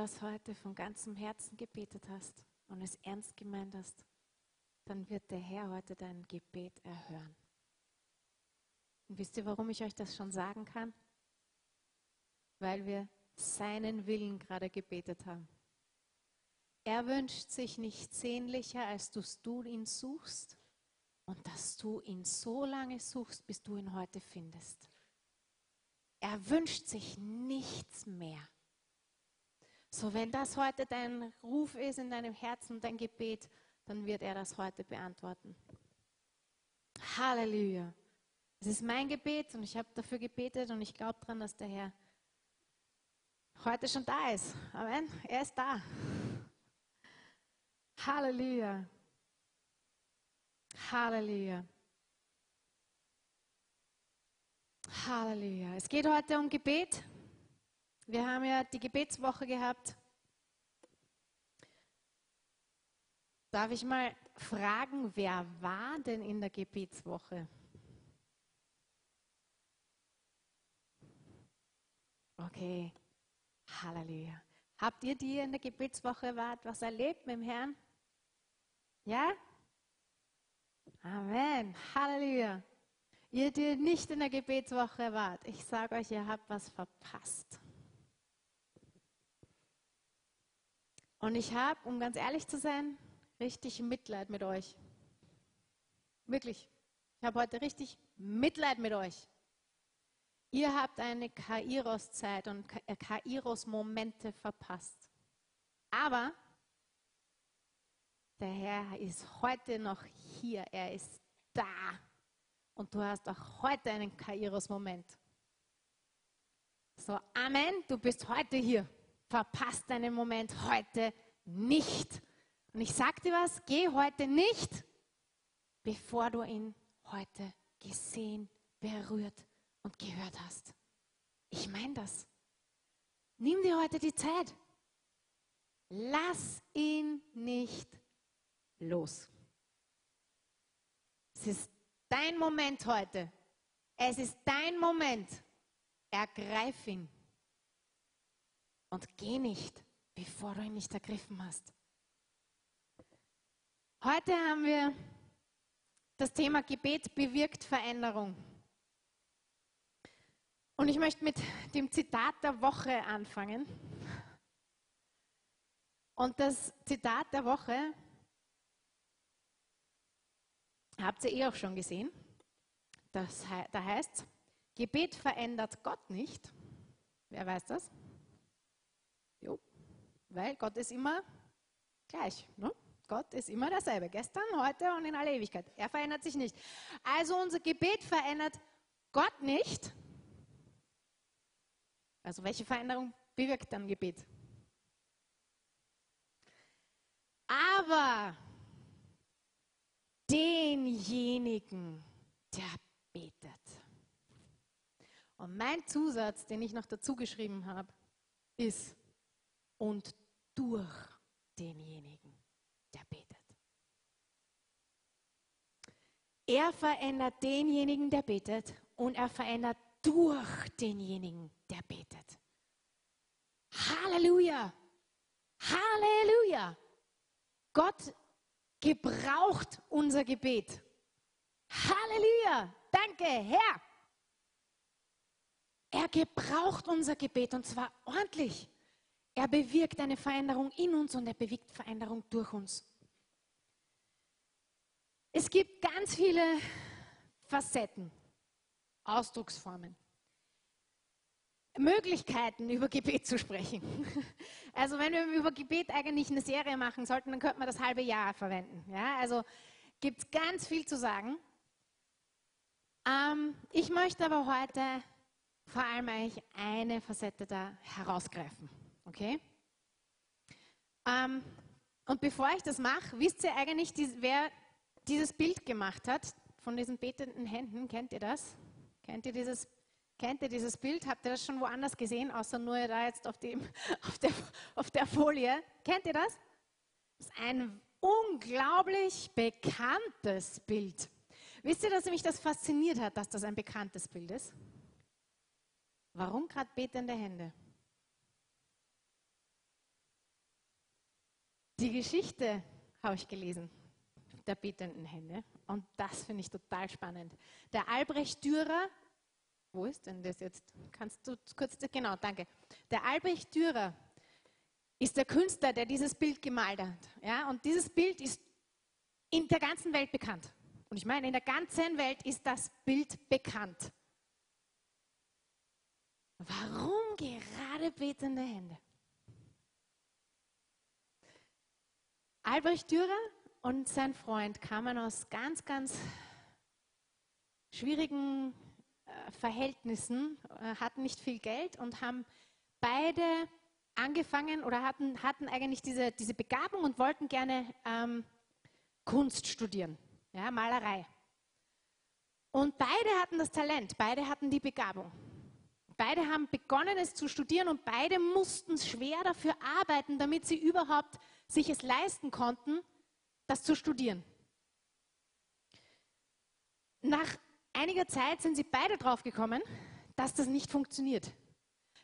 das heute von ganzem Herzen gebetet hast und es ernst gemeint hast, dann wird der Herr heute dein Gebet erhören. Und wisst ihr, warum ich euch das schon sagen kann? Weil wir seinen Willen gerade gebetet haben. Er wünscht sich nichts sehnlicher, als dass du ihn suchst und dass du ihn so lange suchst, bis du ihn heute findest. Er wünscht sich nichts mehr. So, wenn das heute dein Ruf ist in deinem Herzen, dein Gebet, dann wird er das heute beantworten. Halleluja. Es ist mein Gebet und ich habe dafür gebetet und ich glaube daran, dass der Herr heute schon da ist. Amen. Er ist da. Halleluja. Halleluja. Halleluja. Es geht heute um Gebet. Wir haben ja die Gebetswoche gehabt. Darf ich mal fragen, wer war denn in der Gebetswoche? Okay, Halleluja. Habt ihr, die in der Gebetswoche wart, was erlebt mit dem Herrn? Ja? Amen. Halleluja. Ihr, die nicht in der Gebetswoche wart, ich sage euch, ihr habt was verpasst. Und ich habe, um ganz ehrlich zu sein, richtig Mitleid mit euch. Wirklich. Ich habe heute richtig Mitleid mit euch. Ihr habt eine Kairos-Zeit und äh, Kairos-Momente verpasst. Aber der Herr ist heute noch hier. Er ist da. Und du hast auch heute einen Kairos-Moment. So, Amen. Du bist heute hier. Verpasst deinen Moment heute nicht. Und ich sag dir was, geh heute nicht, bevor du ihn heute gesehen, berührt und gehört hast. Ich meine das. Nimm dir heute die Zeit. Lass ihn nicht los. Es ist dein Moment heute. Es ist dein Moment. Ergreif ihn. Und geh nicht, bevor du ihn nicht ergriffen hast. Heute haben wir das Thema Gebet bewirkt Veränderung. Und ich möchte mit dem Zitat der Woche anfangen. Und das Zitat der Woche habt ihr eh auch schon gesehen. Das, da heißt Gebet verändert Gott nicht. Wer weiß das? Weil Gott ist immer gleich. Ne? Gott ist immer derselbe, gestern, heute und in aller Ewigkeit. Er verändert sich nicht. Also unser Gebet verändert Gott nicht, also welche Veränderung bewirkt dann Gebet? Aber denjenigen, der betet. Und mein Zusatz, den ich noch dazu geschrieben habe, ist und durch denjenigen, der betet. Er verändert denjenigen, der betet und er verändert durch denjenigen, der betet. Halleluja! Halleluja! Gott gebraucht unser Gebet. Halleluja! Danke, Herr! Er gebraucht unser Gebet und zwar ordentlich. Er bewirkt eine Veränderung in uns und er bewirkt Veränderung durch uns. Es gibt ganz viele Facetten, Ausdrucksformen. Möglichkeiten, über Gebet zu sprechen. Also wenn wir über Gebet eigentlich eine Serie machen sollten, dann könnte man das halbe Jahr verwenden. Ja, also gibt es ganz viel zu sagen. Ähm, ich möchte aber heute vor allem eigentlich eine Facette da herausgreifen. Okay? Ähm, und bevor ich das mache, wisst ihr eigentlich, wer dieses Bild gemacht hat von diesen betenden Händen? Kennt ihr das? Kennt ihr dieses? Kennt ihr dieses Bild? Habt ihr das schon woanders gesehen, außer nur da jetzt auf, dem, auf, der, auf der Folie? Kennt ihr das? Das ist ein unglaublich bekanntes Bild. Wisst ihr, dass mich das fasziniert hat, dass das ein bekanntes Bild ist? Warum gerade betende Hände? Die Geschichte habe ich gelesen, der betenden Hände. Und das finde ich total spannend. Der Albrecht Dürer, wo ist denn das jetzt? Kannst du kurz, genau, danke. Der Albrecht Dürer ist der Künstler, der dieses Bild gemalt hat. Ja? Und dieses Bild ist in der ganzen Welt bekannt. Und ich meine, in der ganzen Welt ist das Bild bekannt. Warum gerade betende Hände? Albrecht Dürer und sein Freund kamen aus ganz, ganz schwierigen äh, Verhältnissen, äh, hatten nicht viel Geld und haben beide angefangen oder hatten, hatten eigentlich diese, diese Begabung und wollten gerne ähm, Kunst studieren, ja, Malerei. Und beide hatten das Talent, beide hatten die Begabung. Beide haben begonnen, es zu studieren und beide mussten schwer dafür arbeiten, damit sie überhaupt sich es leisten konnten, das zu studieren. Nach einiger Zeit sind sie beide drauf gekommen, dass das nicht funktioniert.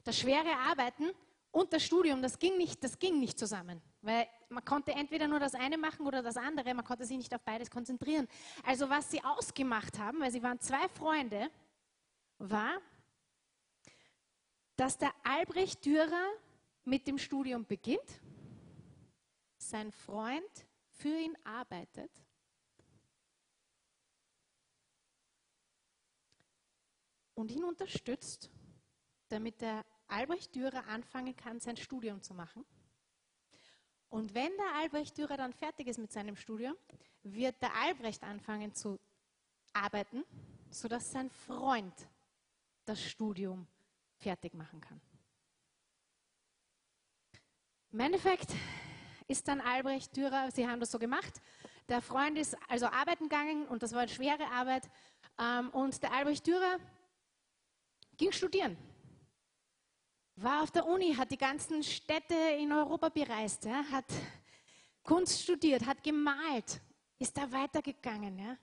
Das schwere Arbeiten und das Studium, das ging nicht, das ging nicht zusammen. Weil man konnte entweder nur das eine machen oder das andere, man konnte sich nicht auf beides konzentrieren. Also was sie ausgemacht haben, weil sie waren zwei Freunde, war, dass der Albrecht Dürer mit dem Studium beginnt, sein Freund für ihn arbeitet und ihn unterstützt, damit der Albrecht Dürer anfangen kann, sein Studium zu machen. Und wenn der Albrecht Dürer dann fertig ist mit seinem Studium, wird der Albrecht anfangen zu arbeiten, sodass sein Freund das Studium fertig machen kann. Im Endeffekt ist dann Albrecht Dürer, sie haben das so gemacht, der Freund ist also arbeiten gegangen und das war eine schwere Arbeit ähm, und der Albrecht Dürer ging studieren war auf der Uni, hat die ganzen Städte in Europa bereist, ja, hat Kunst studiert, hat gemalt, ist da weitergegangen. Ja.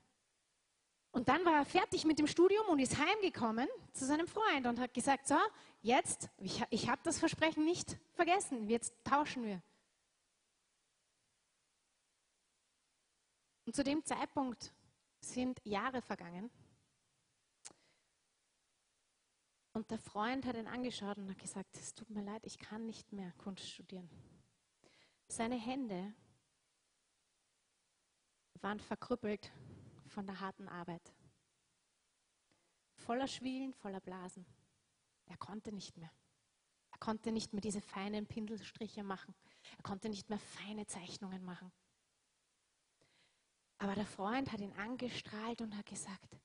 Und dann war er fertig mit dem Studium und ist heimgekommen zu seinem Freund und hat gesagt, so, jetzt, ich, ich habe das Versprechen nicht vergessen, jetzt tauschen wir. Und zu dem Zeitpunkt sind Jahre vergangen Und der Freund hat ihn angeschaut und hat gesagt, es tut mir leid, ich kann nicht mehr Kunst studieren. Seine Hände waren verkrüppelt von der harten Arbeit. Voller Schwielen, voller Blasen. Er konnte nicht mehr. Er konnte nicht mehr diese feinen Pinselstriche machen. Er konnte nicht mehr feine Zeichnungen machen. Aber der Freund hat ihn angestrahlt und hat gesagt,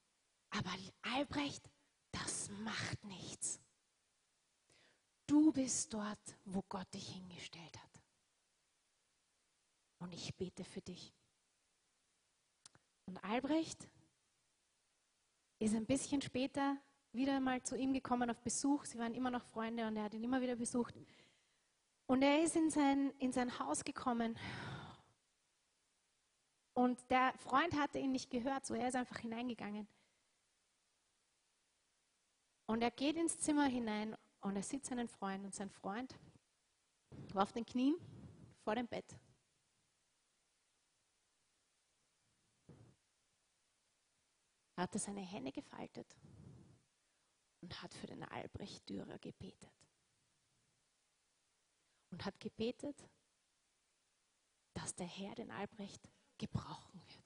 aber Albrecht, das macht nichts. Du bist dort, wo Gott dich hingestellt hat. Und ich bete für dich. Und Albrecht ist ein bisschen später wieder mal zu ihm gekommen auf Besuch. Sie waren immer noch Freunde und er hat ihn immer wieder besucht. Und er ist in sein, in sein Haus gekommen. Und der Freund hatte ihn nicht gehört, so er ist einfach hineingegangen. Und er geht ins Zimmer hinein und er sieht seinen Freund und sein Freund war auf den Knien vor dem Bett. Er hatte seine Hände gefaltet und hat für den Albrecht Dürer gebetet. Und hat gebetet, dass der Herr den Albrecht gebrauchen wird.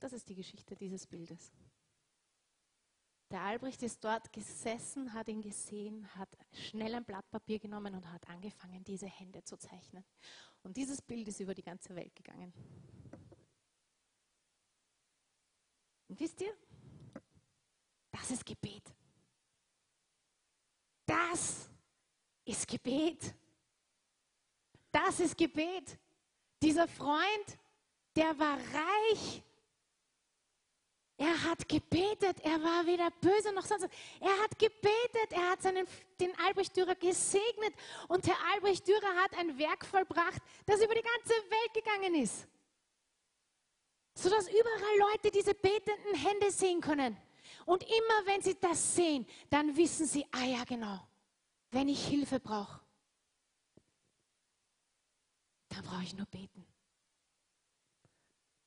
Das ist die Geschichte dieses Bildes. Der Albrecht ist dort gesessen, hat ihn gesehen, hat schnell ein Blatt Papier genommen und hat angefangen, diese Hände zu zeichnen. Und dieses Bild ist über die ganze Welt gegangen. Und wisst ihr, das ist Gebet. Das ist Gebet. Das ist Gebet. Dieser Freund, der war reich er hat gebetet, er war weder böse noch sonst was. Er hat gebetet, er hat seinen, den Albrecht Dürer gesegnet und der Albrecht Dürer hat ein Werk vollbracht, das über die ganze Welt gegangen ist. Sodass überall Leute diese betenden Hände sehen können. Und immer wenn sie das sehen, dann wissen sie, ah ja genau, wenn ich Hilfe brauche, dann brauche ich nur beten.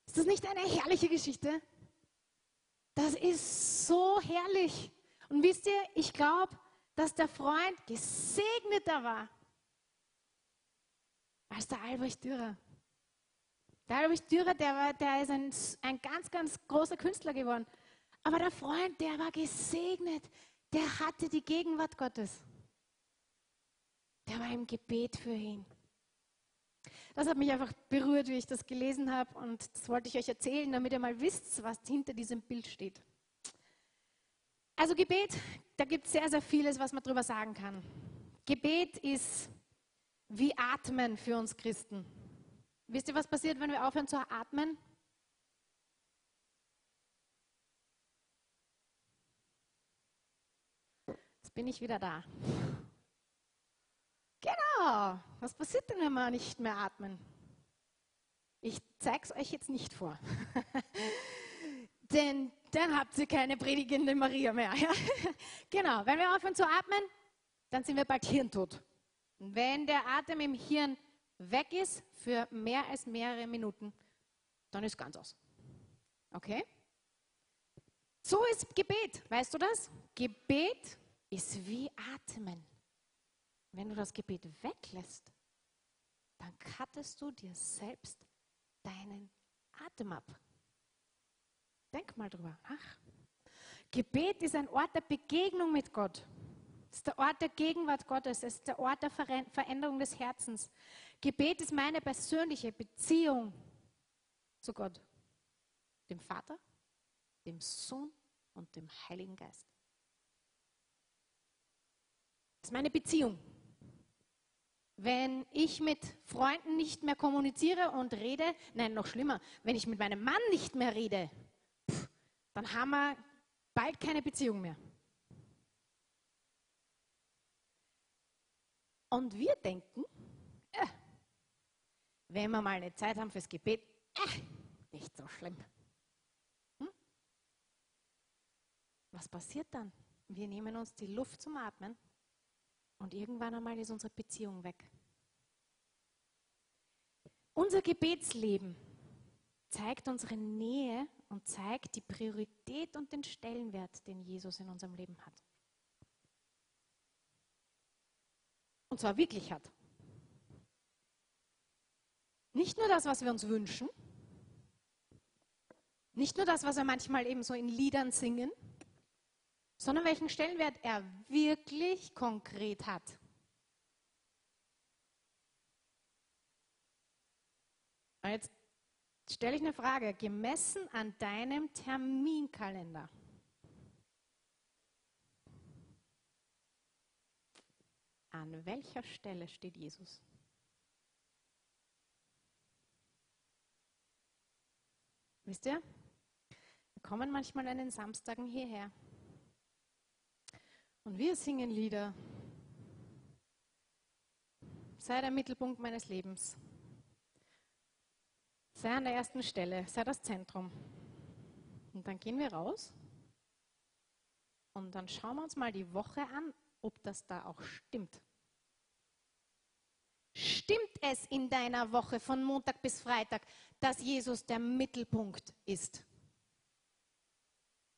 Ist das nicht eine herrliche Geschichte? Das ist so herrlich. Und wisst ihr, ich glaube, dass der Freund gesegneter war als der Albrecht Dürer. Der Albrecht Dürer, der, war, der ist ein, ein ganz, ganz großer Künstler geworden. Aber der Freund, der war gesegnet. Der hatte die Gegenwart Gottes. Der war im Gebet für ihn. Das hat mich einfach berührt, wie ich das gelesen habe. Und das wollte ich euch erzählen, damit ihr mal wisst, was hinter diesem Bild steht. Also Gebet, da gibt es sehr, sehr vieles, was man darüber sagen kann. Gebet ist wie Atmen für uns Christen. Wisst ihr, was passiert, wenn wir aufhören zu atmen? Jetzt bin ich wieder da. Genau. Was passiert denn, wenn wir nicht mehr atmen? Ich zeige es euch jetzt nicht vor. Denn dann habt ihr keine predigende Maria mehr. Genau. Wenn wir aufhören zu atmen, dann sind wir bald hirntot. Wenn der Atem im Hirn weg ist für mehr als mehrere Minuten, dann ist ganz aus. Okay? So ist Gebet. Weißt du das? Gebet ist wie Atmen. Wenn du das Gebet weglässt, dann kattest du dir selbst deinen Atem ab. Denk mal drüber nach. Gebet ist ein Ort der Begegnung mit Gott. Es ist der Ort der Gegenwart Gottes. Es ist der Ort der Veränderung des Herzens. Gebet ist meine persönliche Beziehung zu Gott, dem Vater, dem Sohn und dem Heiligen Geist. Das ist meine Beziehung. Wenn ich mit Freunden nicht mehr kommuniziere und rede, nein, noch schlimmer, wenn ich mit meinem Mann nicht mehr rede, pff, dann haben wir bald keine Beziehung mehr. Und wir denken, äh, wenn wir mal eine Zeit haben fürs Gebet, äh, nicht so schlimm. Hm? Was passiert dann? Wir nehmen uns die Luft zum Atmen und irgendwann einmal ist unsere Beziehung weg. Unser Gebetsleben zeigt unsere Nähe und zeigt die Priorität und den Stellenwert, den Jesus in unserem Leben hat. Und zwar wirklich hat. Nicht nur das, was wir uns wünschen, nicht nur das, was wir manchmal eben so in Liedern singen, sondern welchen Stellenwert er wirklich konkret hat. Und jetzt stelle ich eine Frage, gemessen an deinem Terminkalender. An welcher Stelle steht Jesus? Wisst ihr, wir kommen manchmal an den Samstagen hierher und wir singen Lieder. Sei der Mittelpunkt meines Lebens. Sei an der ersten Stelle, sei das Zentrum. Und dann gehen wir raus und dann schauen wir uns mal die Woche an ob das da auch stimmt. Stimmt es in deiner Woche von Montag bis Freitag, dass Jesus der Mittelpunkt ist?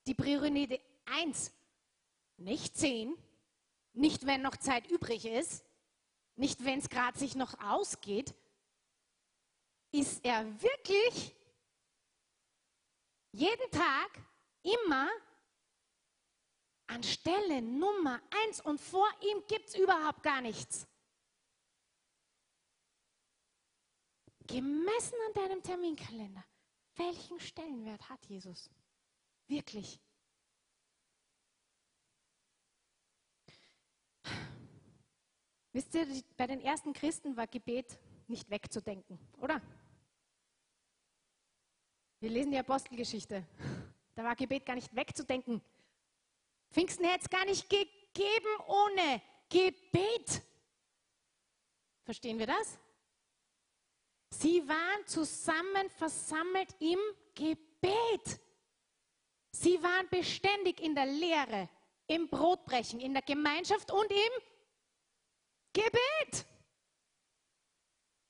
Die Priorität 1, nicht 10, nicht wenn noch Zeit übrig ist, nicht wenn es gerade sich noch ausgeht. Ist er wirklich jeden Tag, immer an Stelle Nummer eins und vor ihm gibt es überhaupt gar nichts. Gemessen an deinem Terminkalender, welchen Stellenwert hat Jesus? Wirklich. Wisst ihr, bei den ersten Christen war Gebet nicht wegzudenken, oder? Wir lesen die Apostelgeschichte. Da war Gebet gar nicht wegzudenken. Pfingsten hätte es gar nicht gegeben ohne Gebet. Verstehen wir das? Sie waren zusammen versammelt im Gebet. Sie waren beständig in der Lehre, im Brotbrechen, in der Gemeinschaft und im Gebet.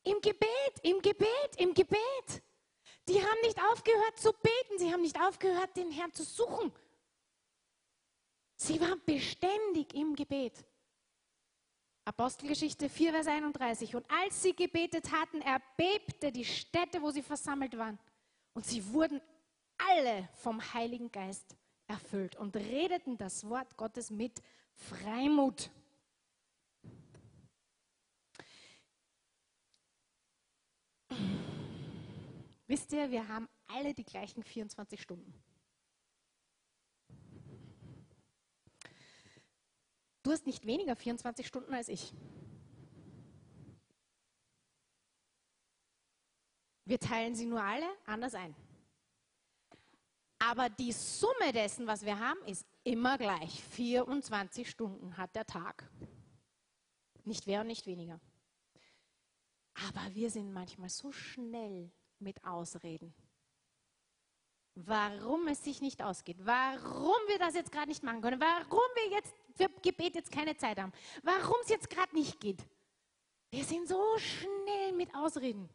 Im Gebet, im Gebet, im Gebet. Die haben nicht aufgehört zu beten, sie haben nicht aufgehört, den Herrn zu suchen. Sie waren beständig im Gebet. Apostelgeschichte 4, Vers 31. Und als sie gebetet hatten, erbebte die Stätte, wo sie versammelt waren. Und sie wurden alle vom Heiligen Geist erfüllt und redeten das Wort Gottes mit Freimut. Wisst ihr, wir haben alle die gleichen 24 Stunden. Du hast nicht weniger 24 Stunden als ich. Wir teilen sie nur alle anders ein. Aber die Summe dessen, was wir haben, ist immer gleich. 24 Stunden hat der Tag. Nicht mehr und nicht weniger. Aber wir sind manchmal so schnell mit Ausreden. Warum es sich nicht ausgeht, warum wir das jetzt gerade nicht machen können, warum wir jetzt für Gebet jetzt keine Zeit haben, warum es jetzt gerade nicht geht. Wir sind so schnell mit Ausreden.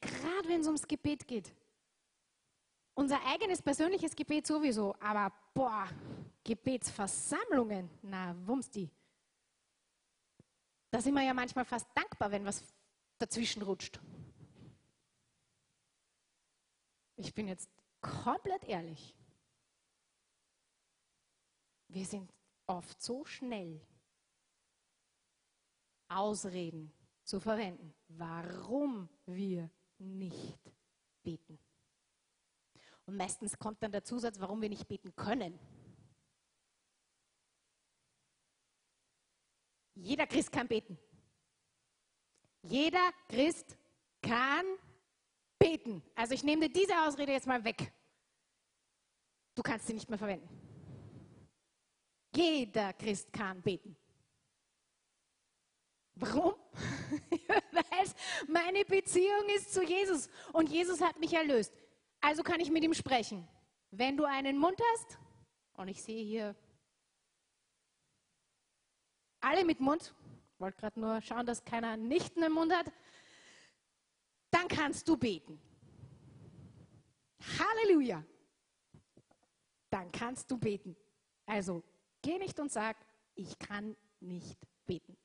Gerade wenn es ums Gebet geht. Unser eigenes persönliches Gebet sowieso, aber boah, Gebetsversammlungen, na, wumms die. Da sind wir ja manchmal fast dankbar, wenn was dazwischen rutscht. Ich bin jetzt komplett ehrlich. Wir sind oft so schnell, Ausreden zu verwenden, warum wir nicht beten. Und meistens kommt dann der Zusatz, warum wir nicht beten können. Jeder Christ kann beten. Jeder Christ kann beten. Also ich nehme dir diese Ausrede jetzt mal weg. Du kannst sie nicht mehr verwenden. Jeder Christ kann beten. Warum? Weil meine Beziehung ist zu Jesus und Jesus hat mich erlöst. Also kann ich mit ihm sprechen. Wenn du einen Mund hast, und ich sehe hier alle mit Mund, wollte gerade nur schauen, dass keiner nicht einen Mund hat, dann kannst du beten. Halleluja. Dann kannst du beten. Also geh nicht und sag, ich kann nicht beten.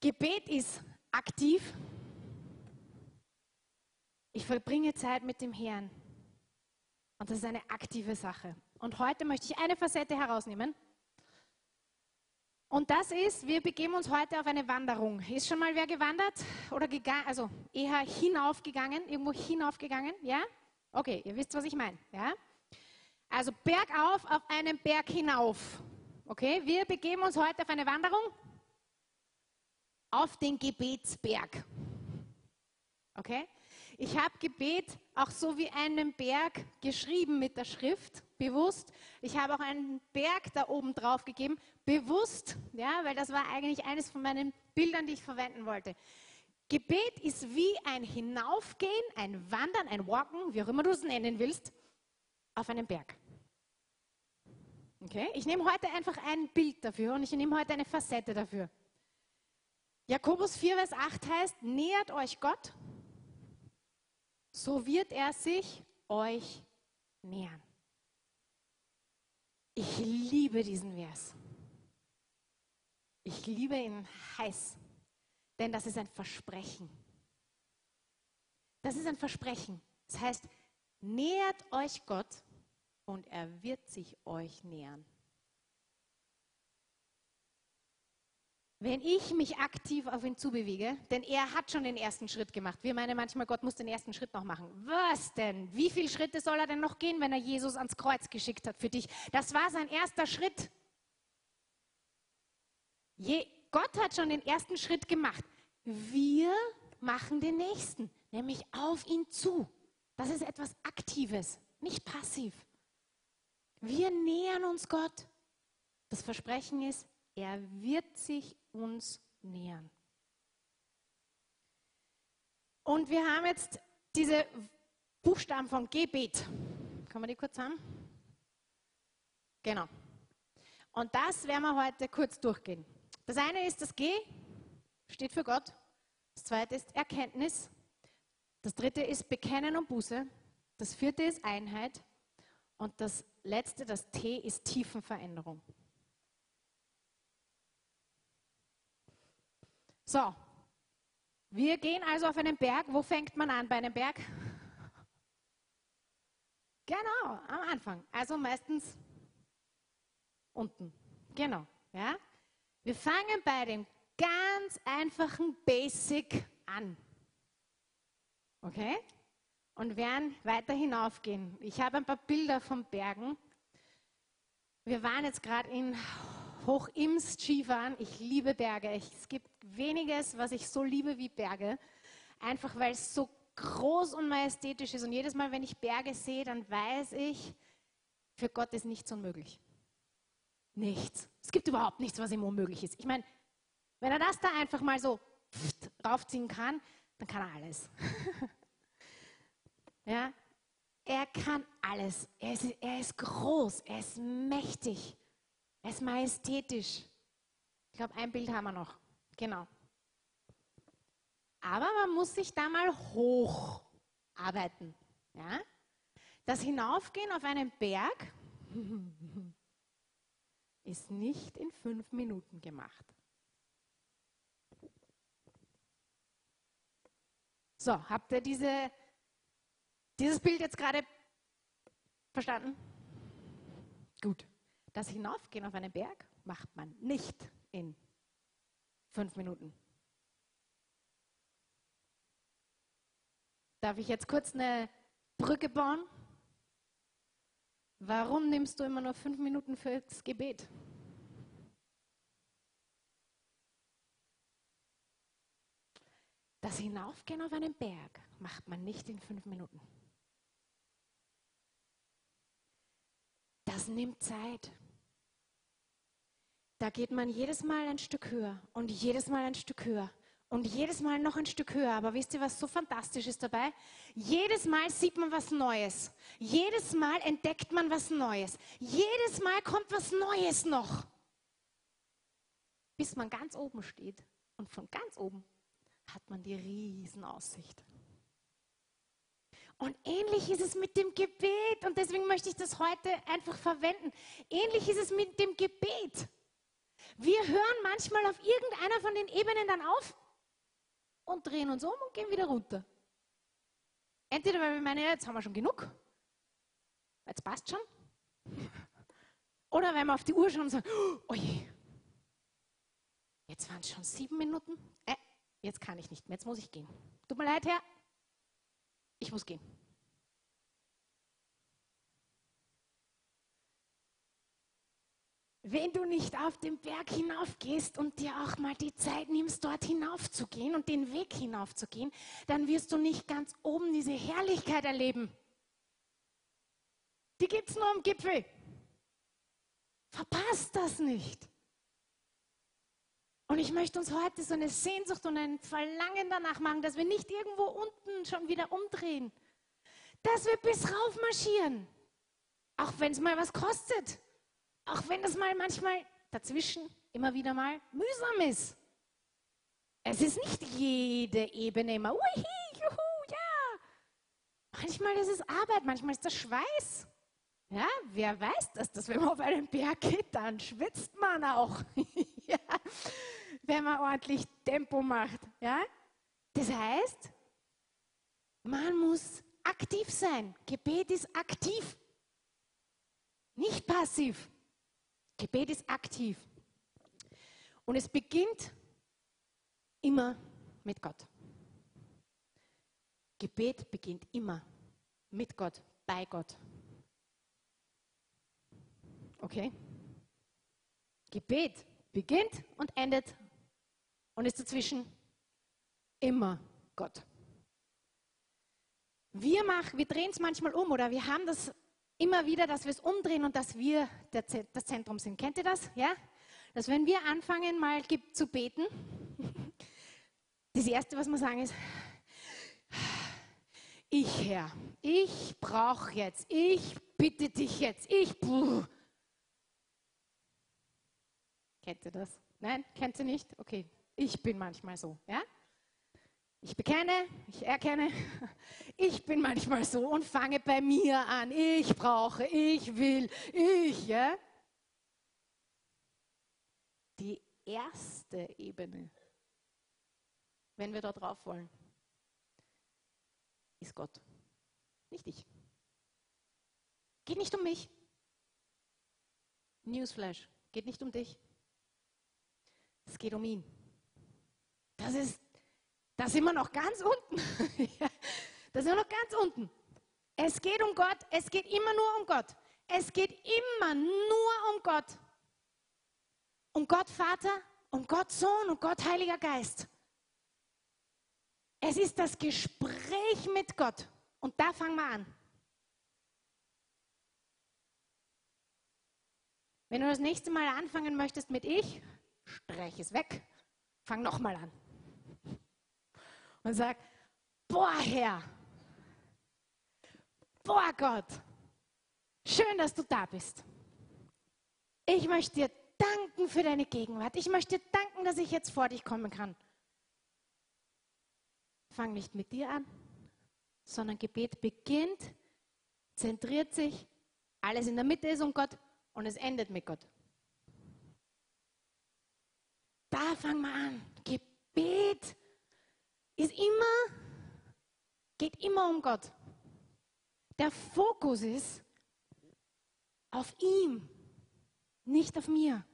Gebet ist aktiv. Ich verbringe Zeit mit dem Herrn. Und das ist eine aktive Sache. Und heute möchte ich eine Facette herausnehmen. Und das ist, wir begeben uns heute auf eine Wanderung. Ist schon mal wer gewandert oder gegangen, also eher hinaufgegangen, irgendwo hinaufgegangen? Ja? Okay, ihr wisst, was ich meine. Ja? Also bergauf auf einen Berg hinauf. Okay, wir begeben uns heute auf eine Wanderung auf den Gebetsberg. Okay? Ich habe Gebet auch so wie einen Berg geschrieben mit der Schrift, bewusst. Ich habe auch einen Berg da oben drauf gegeben, bewusst, ja, weil das war eigentlich eines von meinen Bildern, die ich verwenden wollte. Gebet ist wie ein Hinaufgehen, ein Wandern, ein Walken, wie auch immer du es nennen willst, auf einen Berg. Okay? Ich nehme heute einfach ein Bild dafür und ich nehme heute eine Facette dafür. Jakobus 4, Vers 8 heißt, nähert euch Gott so wird er sich euch nähern. Ich liebe diesen Vers. Ich liebe ihn heiß, denn das ist ein Versprechen. Das ist ein Versprechen. Das heißt, nähert euch Gott und er wird sich euch nähern. Wenn ich mich aktiv auf ihn zubewege, denn er hat schon den ersten Schritt gemacht. Wir meinen manchmal, Gott muss den ersten Schritt noch machen. Was denn? Wie viele Schritte soll er denn noch gehen, wenn er Jesus ans Kreuz geschickt hat für dich? Das war sein erster Schritt. Je, Gott hat schon den ersten Schritt gemacht. Wir machen den nächsten, nämlich auf ihn zu. Das ist etwas Aktives, nicht passiv. Wir nähern uns Gott. Das Versprechen ist, er wird sich uns nähern. Und wir haben jetzt diese Buchstaben von Gebet. Kann man die kurz haben? Genau. Und das werden wir heute kurz durchgehen. Das eine ist das G, steht für Gott. Das zweite ist Erkenntnis. Das dritte ist Bekennen und Buße. Das vierte ist Einheit. Und das letzte, das T, ist Tiefenveränderung. So, wir gehen also auf einen Berg. Wo fängt man an bei einem Berg? Genau, am Anfang. Also meistens unten. Genau. Ja? Wir fangen bei dem ganz einfachen Basic an. Okay? Und werden weiter hinaufgehen. Ich habe ein paar Bilder von Bergen. Wir waren jetzt gerade in Hochimst Skifahren. Ich liebe Berge. es gibt weniges, was ich so liebe wie Berge. Einfach weil es so groß und majestätisch ist. Und jedes Mal, wenn ich Berge sehe, dann weiß ich, für Gott ist nichts unmöglich. Nichts. Es gibt überhaupt nichts, was ihm unmöglich ist. Ich meine, wenn er das da einfach mal so pft, raufziehen kann, dann kann er alles. ja? Er kann alles. Er ist, er ist groß, er ist mächtig, er ist majestätisch. Ich glaube, ein Bild haben wir noch. Genau. Aber man muss sich da mal hocharbeiten. Ja? Das Hinaufgehen auf einen Berg ist nicht in fünf Minuten gemacht. So, habt ihr diese, dieses Bild jetzt gerade verstanden? Gut. Das Hinaufgehen auf einen Berg macht man nicht in fünf Minuten. Darf ich jetzt kurz eine Brücke bauen? Warum nimmst du immer nur fünf Minuten fürs Gebet? Das Hinaufgehen auf einen Berg macht man nicht in fünf Minuten. Das nimmt Zeit. Da geht man jedes Mal ein Stück höher und jedes Mal ein Stück höher und jedes Mal noch ein Stück höher. Aber wisst ihr, was so fantastisch ist dabei? Jedes Mal sieht man was Neues. Jedes Mal entdeckt man was Neues. Jedes Mal kommt was Neues noch. Bis man ganz oben steht. Und von ganz oben hat man die Riesenaussicht. Und ähnlich ist es mit dem Gebet. Und deswegen möchte ich das heute einfach verwenden. Ähnlich ist es mit dem Gebet. Wir hören manchmal auf irgendeiner von den Ebenen dann auf und drehen uns um und gehen wieder runter. Entweder weil wir meinen, jetzt haben wir schon genug, jetzt passt schon, oder weil wir auf die Uhr schauen und sagen, oh je, jetzt waren es schon sieben Minuten, äh, jetzt kann ich nicht mehr, jetzt muss ich gehen. Tut mir leid, Herr, ich muss gehen. Wenn du nicht auf den Berg hinaufgehst und dir auch mal die Zeit nimmst, dort hinaufzugehen und den Weg hinaufzugehen, dann wirst du nicht ganz oben diese Herrlichkeit erleben. Die gibt es nur am Gipfel. Verpasst das nicht. Und ich möchte uns heute so eine Sehnsucht und ein Verlangen danach machen, dass wir nicht irgendwo unten schon wieder umdrehen. Dass wir bis rauf marschieren. Auch wenn es mal was kostet. Auch wenn das mal manchmal dazwischen immer wieder mal mühsam ist. Es ist nicht jede Ebene immer, uhi, juhu, ja. Manchmal ist es Arbeit, manchmal ist das Schweiß. Ja, wer weiß das, dass wenn man auf einen Berg geht, dann schwitzt man auch. ja, wenn man ordentlich Tempo macht. Ja? Das heißt, man muss aktiv sein. Gebet ist aktiv, nicht passiv. Gebet ist aktiv. Und es beginnt immer mit Gott. Gebet beginnt immer mit Gott, bei Gott. Okay? Gebet beginnt und endet und ist dazwischen immer Gott. Wir, machen, wir drehen es manchmal um oder wir haben das immer wieder, dass wir es umdrehen und dass wir das Zentrum sind. Kennt ihr das? Ja? Dass wenn wir anfangen mal zu beten, das Erste, was wir sagen ist, ich Herr, ich brauche jetzt, ich bitte dich jetzt, ich. Puh. Kennt ihr das? Nein, kennt sie nicht? Okay, ich bin manchmal so, ja? Ich bekenne, ich erkenne, ich bin manchmal so und fange bei mir an. Ich brauche, ich will, ich, ja? Die erste Ebene, wenn wir da drauf wollen, ist Gott, nicht ich. Geht nicht um mich. Newsflash, geht nicht um dich. Es geht um ihn. Das ist, da sind wir noch ganz unten. da sind wir noch ganz unten. Es geht um Gott, es geht immer nur um Gott. Es geht immer nur um Gott. Um Gott Vater, um Gott Sohn und Gott Heiliger Geist. Es ist das Gespräch mit Gott. Und da fangen wir an. Wenn du das nächste Mal anfangen möchtest mit ich, streich es weg, fang nochmal an. Und sag, boah Herr, boah Gott, schön, dass du da bist. Ich möchte dir danken für deine Gegenwart. Ich möchte dir danken, dass ich jetzt vor dich kommen kann. Fang nicht mit dir an, sondern Gebet beginnt, zentriert sich, alles in der Mitte ist um Gott und es endet mit Gott. Da fangen wir an. Gebet ist immer, geht immer um Gott. Der Fokus ist auf ihm, nicht auf mir.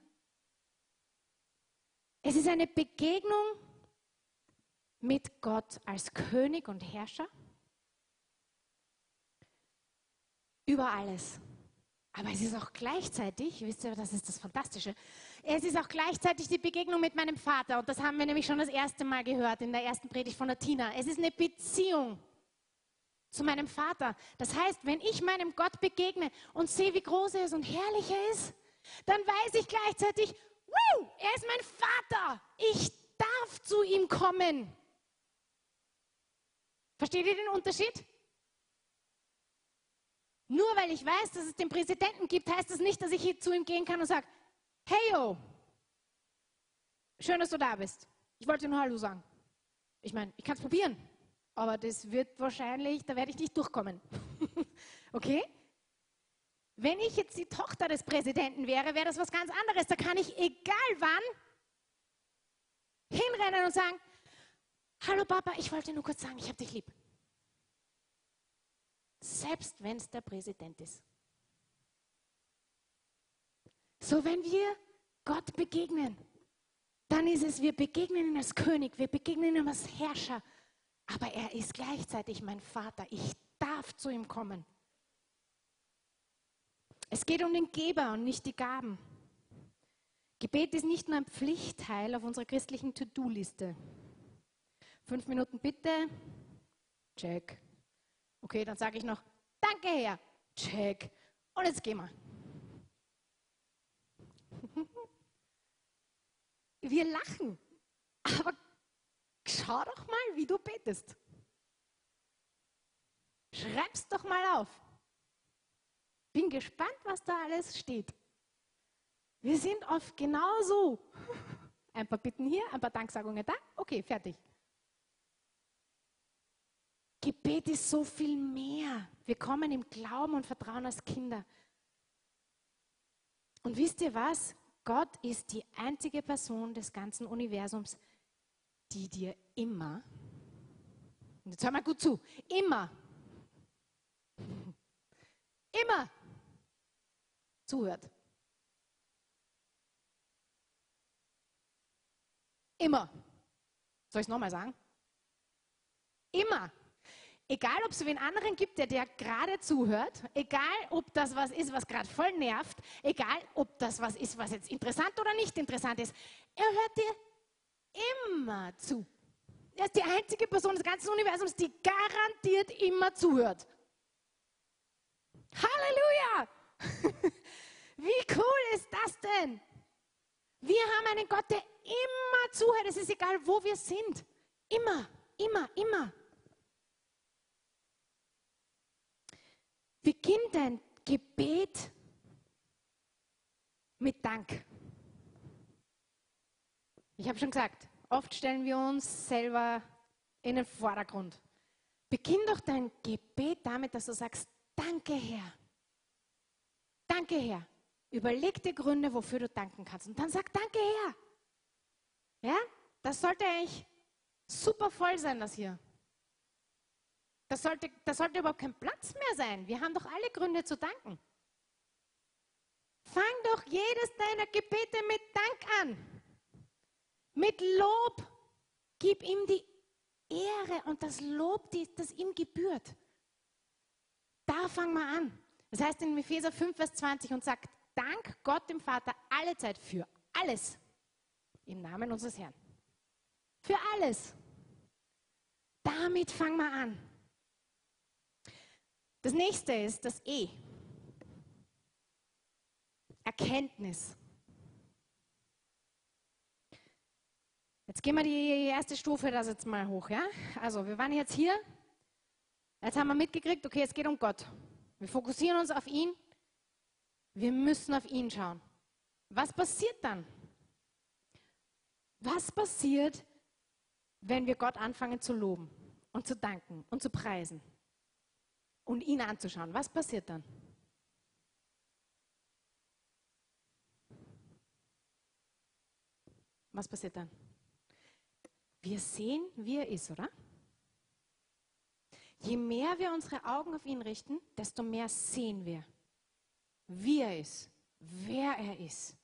Es ist eine Begegnung mit Gott als König und Herrscher über alles. Aber es ist auch gleichzeitig, wisst ihr, das ist das Fantastische, es ist auch gleichzeitig die Begegnung mit meinem Vater. Und das haben wir nämlich schon das erste Mal gehört in der ersten Predigt von der Tina. Es ist eine Beziehung zu meinem Vater. Das heißt, wenn ich meinem Gott begegne und sehe, wie groß er ist und herrlich er ist, dann weiß ich gleichzeitig, wow, er ist mein Vater. Ich darf zu ihm kommen. Versteht ihr den Unterschied? Nur weil ich weiß, dass es den Präsidenten gibt, heißt das nicht, dass ich zu ihm gehen kann und sage, hey yo, schön, dass du da bist. Ich wollte nur Hallo sagen. Ich meine, ich kann es probieren, aber das wird wahrscheinlich, da werde ich nicht durchkommen. okay? Wenn ich jetzt die Tochter des Präsidenten wäre, wäre das was ganz anderes. Da kann ich egal wann hinrennen und sagen, hallo Papa, ich wollte nur kurz sagen, ich habe dich lieb. Selbst wenn es der Präsident ist. So, wenn wir Gott begegnen, dann ist es, wir begegnen ihm als König, wir begegnen ihm als Herrscher, aber er ist gleichzeitig mein Vater. Ich darf zu ihm kommen. Es geht um den Geber und nicht die Gaben. Gebet ist nicht nur ein Pflichtteil auf unserer christlichen To-Do-Liste. Fünf Minuten bitte, check. Okay, dann sage ich noch, danke Herr, check. Und jetzt gehen wir. Wir lachen, aber schau doch mal, wie du betest. Schreib's doch mal auf. Bin gespannt, was da alles steht. Wir sind oft genauso. Ein paar Bitten hier, ein paar Danksagungen da. Okay, fertig. Gebet ist so viel mehr. Wir kommen im Glauben und Vertrauen als Kinder. Und wisst ihr was? Gott ist die einzige Person des ganzen Universums, die dir immer, und jetzt hör mal gut zu, immer, immer zuhört. Immer. Soll ich es nochmal sagen? Immer. Egal, ob es wen anderen gibt, der dir gerade zuhört, egal, ob das was ist, was gerade voll nervt, egal, ob das was ist, was jetzt interessant oder nicht interessant ist, er hört dir immer zu. Er ist die einzige Person des ganzen Universums, die garantiert immer zuhört. Halleluja! Wie cool ist das denn? Wir haben einen Gott, der immer zuhört. Es ist egal, wo wir sind. Immer, immer, immer. Beginn dein Gebet mit Dank. Ich habe schon gesagt, oft stellen wir uns selber in den Vordergrund. Beginn doch dein Gebet damit, dass du sagst, danke Herr. Danke Herr. Überleg dir Gründe, wofür du danken kannst. Und dann sag danke Herr. Ja, das sollte eigentlich super voll sein, das hier. Das sollte, das sollte überhaupt kein Platz mehr sein. Wir haben doch alle Gründe zu danken. Fang doch jedes deiner Gebete mit Dank an. Mit Lob. Gib ihm die Ehre und das Lob, das ihm gebührt. Da fang mal an. Das heißt in Epheser 5, Vers 20 und sagt, Dank Gott dem Vater alle Zeit für alles. Im Namen unseres Herrn. Für alles. Damit fang mal an. Das nächste ist das E. Erkenntnis. Jetzt gehen wir die erste Stufe das jetzt mal hoch. Ja? Also, wir waren jetzt hier. Jetzt haben wir mitgekriegt, okay, es geht um Gott. Wir fokussieren uns auf ihn. Wir müssen auf ihn schauen. Was passiert dann? Was passiert, wenn wir Gott anfangen zu loben und zu danken und zu preisen und ihn anzuschauen? Was passiert dann? Was passiert dann? Wir sehen, wie er ist, oder? Je mehr wir unsere Augen auf ihn richten, desto mehr sehen wir, wie er ist, wer er ist,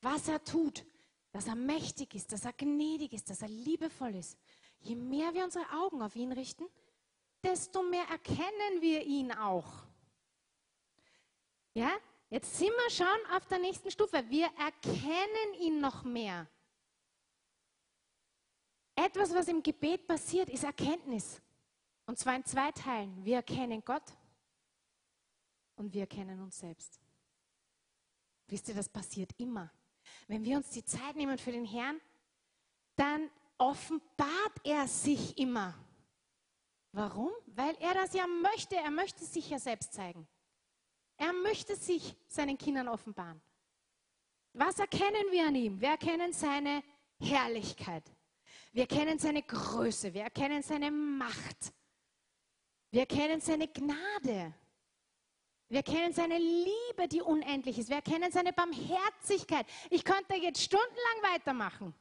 was er tut, dass er mächtig ist, dass er gnädig ist, dass er liebevoll ist. Je mehr wir unsere Augen auf ihn richten, desto mehr erkennen wir ihn auch. Ja, jetzt sind wir schon auf der nächsten Stufe. Wir erkennen ihn noch mehr. Etwas, was im Gebet passiert, ist Erkenntnis. Und zwar in zwei Teilen. Wir erkennen Gott und wir erkennen uns selbst. Wisst ihr, das passiert immer. Wenn wir uns die Zeit nehmen für den Herrn, dann offenbart er sich immer. Warum? Weil er das ja möchte. Er möchte sich ja selbst zeigen. Er möchte sich seinen Kindern offenbaren. Was erkennen wir an ihm? Wir erkennen seine Herrlichkeit. Wir erkennen seine Größe, wir erkennen seine Macht, wir erkennen seine Gnade, wir erkennen seine Liebe, die unendlich ist, wir erkennen seine Barmherzigkeit. Ich könnte jetzt stundenlang weitermachen.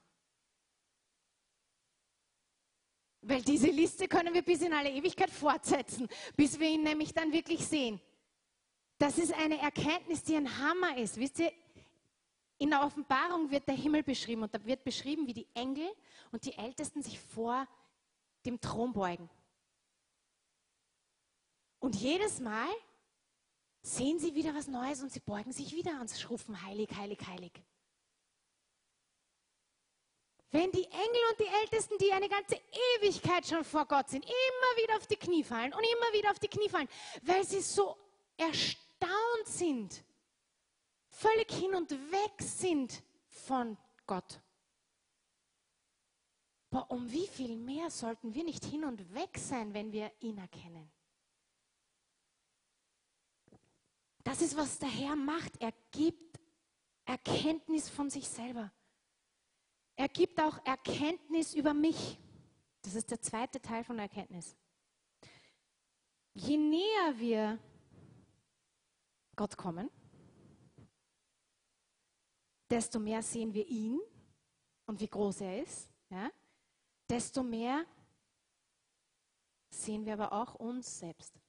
Weil diese Liste können wir bis in alle Ewigkeit fortsetzen, bis wir ihn nämlich dann wirklich sehen. Das ist eine Erkenntnis, die ein Hammer ist. Wisst ihr, in der Offenbarung wird der Himmel beschrieben und da wird beschrieben, wie die Engel und die Ältesten sich vor dem Thron beugen. Und jedes Mal sehen sie wieder was Neues und sie beugen sich wieder und rufen heilig, heilig, heilig. Wenn die Engel und die Ältesten, die eine ganze Ewigkeit schon vor Gott sind, immer wieder auf die Knie fallen und immer wieder auf die Knie fallen, weil sie so erstaunt sind völlig hin und weg sind von Gott. Aber um wie viel mehr sollten wir nicht hin und weg sein, wenn wir ihn erkennen? Das ist, was der Herr macht. Er gibt Erkenntnis von sich selber. Er gibt auch Erkenntnis über mich. Das ist der zweite Teil von Erkenntnis. Je näher wir Gott kommen, desto mehr sehen wir ihn und wie groß er ist. Ja? Desto mehr sehen wir aber auch uns selbst.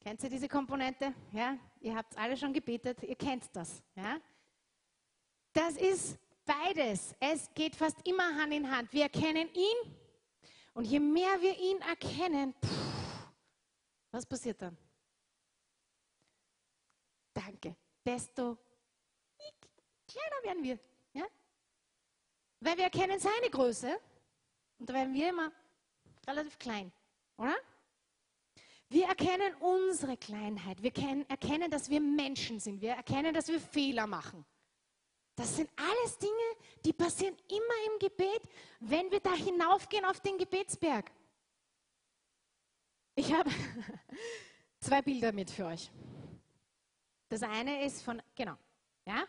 Kennt ihr diese Komponente? Ja? Ihr habt alle schon gebetet, ihr kennt das. Ja? Das ist beides. Es geht fast immer Hand in Hand. Wir erkennen ihn und je mehr wir ihn erkennen, pff, was passiert dann? Danke. Desto kleiner werden wir. Ja? Weil wir erkennen seine Größe und da werden wir immer relativ klein, oder? Wir erkennen unsere Kleinheit. Wir erkennen, dass wir Menschen sind. Wir erkennen, dass wir Fehler machen. Das sind alles Dinge, die passieren immer im Gebet, wenn wir da hinaufgehen auf den Gebetsberg. Ich habe zwei Bilder mit für euch. Das eine ist von, genau, ja,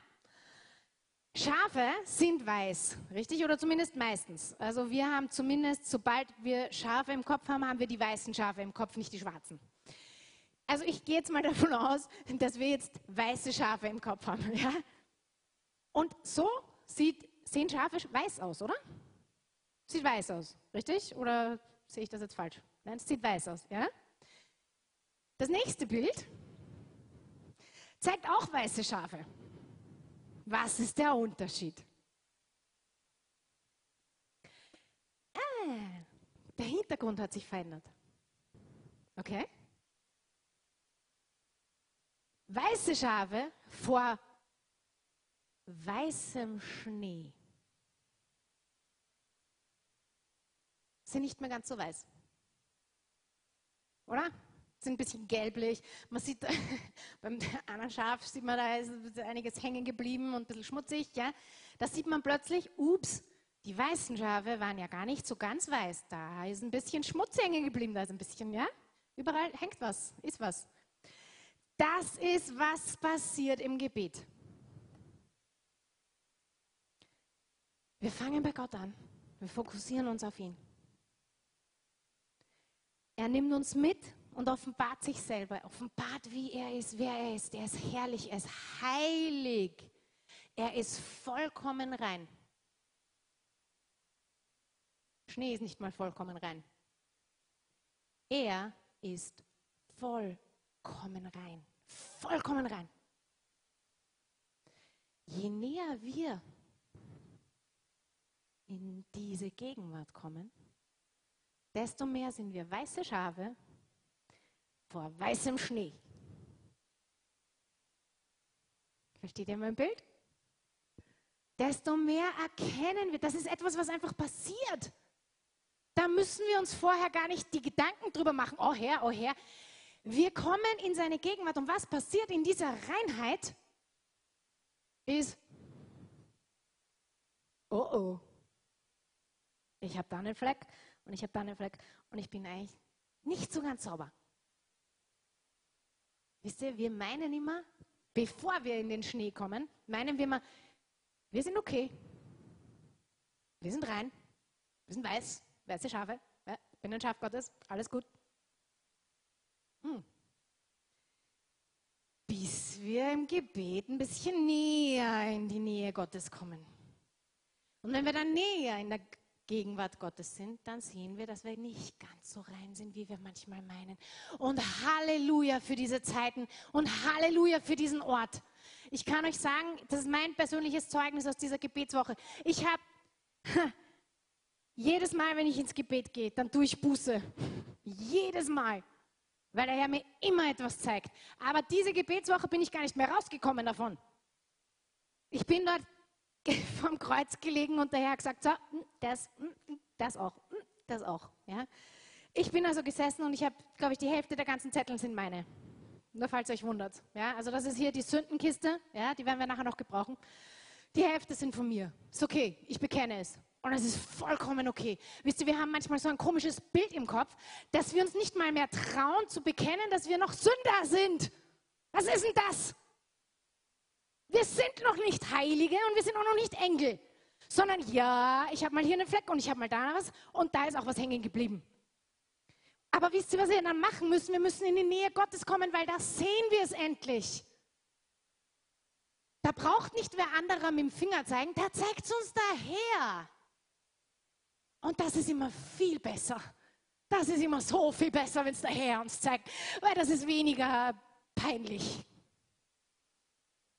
Schafe sind weiß, richtig? Oder zumindest meistens. Also wir haben zumindest, sobald wir Schafe im Kopf haben, haben wir die weißen Schafe im Kopf, nicht die schwarzen. Also ich gehe jetzt mal davon aus, dass wir jetzt weiße Schafe im Kopf haben. Ja? Und so sieht, sehen Schafe weiß aus, oder? Sieht weiß aus, richtig? Oder sehe ich das jetzt falsch? Nein, es sieht weiß aus. Ja? Das nächste Bild zeigt auch weiße Schafe. Was ist der Unterschied? Ah, der Hintergrund hat sich verändert. Okay? Weiße Schafe vor weißem Schnee sind nicht mehr ganz so weiß. Oder? Sind ein bisschen gelblich. Man sieht, beim anderen Schaf sieht man, da ist einiges hängen geblieben und ein bisschen schmutzig. Ja? Da sieht man plötzlich, ups, die weißen Schafe waren ja gar nicht so ganz weiß. Da ist ein bisschen Schmutz hängen geblieben, da ist ein bisschen, ja? Überall hängt was, ist was. Das ist, was passiert im Gebet. Wir fangen bei Gott an. Wir fokussieren uns auf ihn. Er nimmt uns mit und offenbart sich selber, offenbart, wie er ist, wer er ist. Er ist herrlich, er ist heilig, er ist vollkommen rein. Schnee ist nicht mal vollkommen rein. Er ist vollkommen rein. Vollkommen rein. Je näher wir in diese Gegenwart kommen, desto mehr sind wir weiße Schafe vor weißem Schnee. Versteht ihr mein Bild? Desto mehr erkennen wir, das ist etwas, was einfach passiert. Da müssen wir uns vorher gar nicht die Gedanken drüber machen, oh Herr, oh Herr. Wir kommen in seine Gegenwart und was passiert in dieser Reinheit ist, oh oh, ich habe da einen Fleck und ich habe da einen Fleck und ich bin eigentlich nicht so ganz sauber. Wisst ihr, wir meinen immer, bevor wir in den Schnee kommen, meinen wir immer, wir sind okay. Wir sind rein. Wir sind weiß, weiße Schafe. Ja, bin ein Schaf Gottes, alles gut. Hm. Bis wir im Gebet ein bisschen näher in die Nähe Gottes kommen. Und wenn wir dann näher in der Gegenwart Gottes sind, dann sehen wir, dass wir nicht ganz so rein sind, wie wir manchmal meinen. Und Halleluja für diese Zeiten und Halleluja für diesen Ort. Ich kann euch sagen, das ist mein persönliches Zeugnis aus dieser Gebetswoche. Ich habe jedes Mal, wenn ich ins Gebet gehe, dann tue ich Buße. Jedes Mal. Weil der Herr mir immer etwas zeigt. Aber diese Gebetswoche bin ich gar nicht mehr rausgekommen davon. Ich bin dort vom Kreuz gelegen und hat gesagt, so, hm, das, hm, hm, das auch, das auch. Ja. Ich bin also gesessen und ich habe, glaube ich, die Hälfte der ganzen Zettel sind meine. Nur falls euch wundert. Ja, also das ist hier die Sündenkiste, ja, die werden wir nachher noch gebrauchen. Die Hälfte sind von mir. Ist okay, ich bekenne es. Und es ist vollkommen okay. Wisst ihr, wir haben manchmal so ein komisches Bild im Kopf, dass wir uns nicht mal mehr trauen zu bekennen, dass wir noch Sünder sind. Was ist denn das? Wir sind noch nicht Heilige und wir sind auch noch nicht Engel, sondern ja, ich habe mal hier einen Fleck und ich habe mal da was und da ist auch was hängen geblieben. Aber wisst ihr, was wir dann machen müssen? Wir müssen in die Nähe Gottes kommen, weil da sehen wir es endlich. Da braucht nicht wer anderer mit dem Finger zeigen, der zeigt es uns daher. Und das ist immer viel besser. Das ist immer so viel besser, wenn es der Herr uns zeigt, weil das ist weniger peinlich.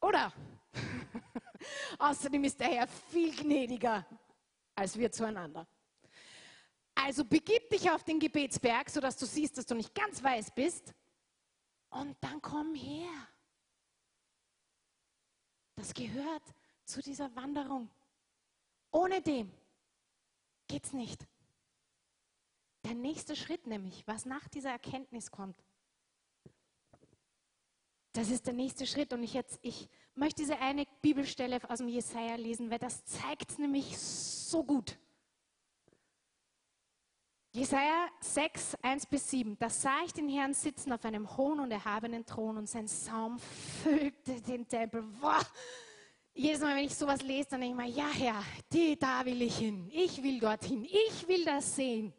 Oder? Außerdem ist der Herr viel gnädiger als wir zueinander. Also begib dich auf den Gebetsberg, sodass du siehst, dass du nicht ganz weiß bist. Und dann komm her. Das gehört zu dieser Wanderung. Ohne dem geht's nicht. Der nächste Schritt nämlich, was nach dieser Erkenntnis kommt, das ist der nächste Schritt. Und ich, jetzt, ich möchte diese eine Bibelstelle aus dem Jesaja lesen, weil das zeigt nämlich so gut. Jesaja 6, 1 bis 7. Da sah ich den Herrn sitzen auf einem hohen und erhabenen Thron und sein Saum füllte den Tempel. Boah, jedes Mal, wenn ich sowas lese, dann denke ich mir, ja Herr, die, da will ich hin. Ich will dorthin. Ich will das sehen.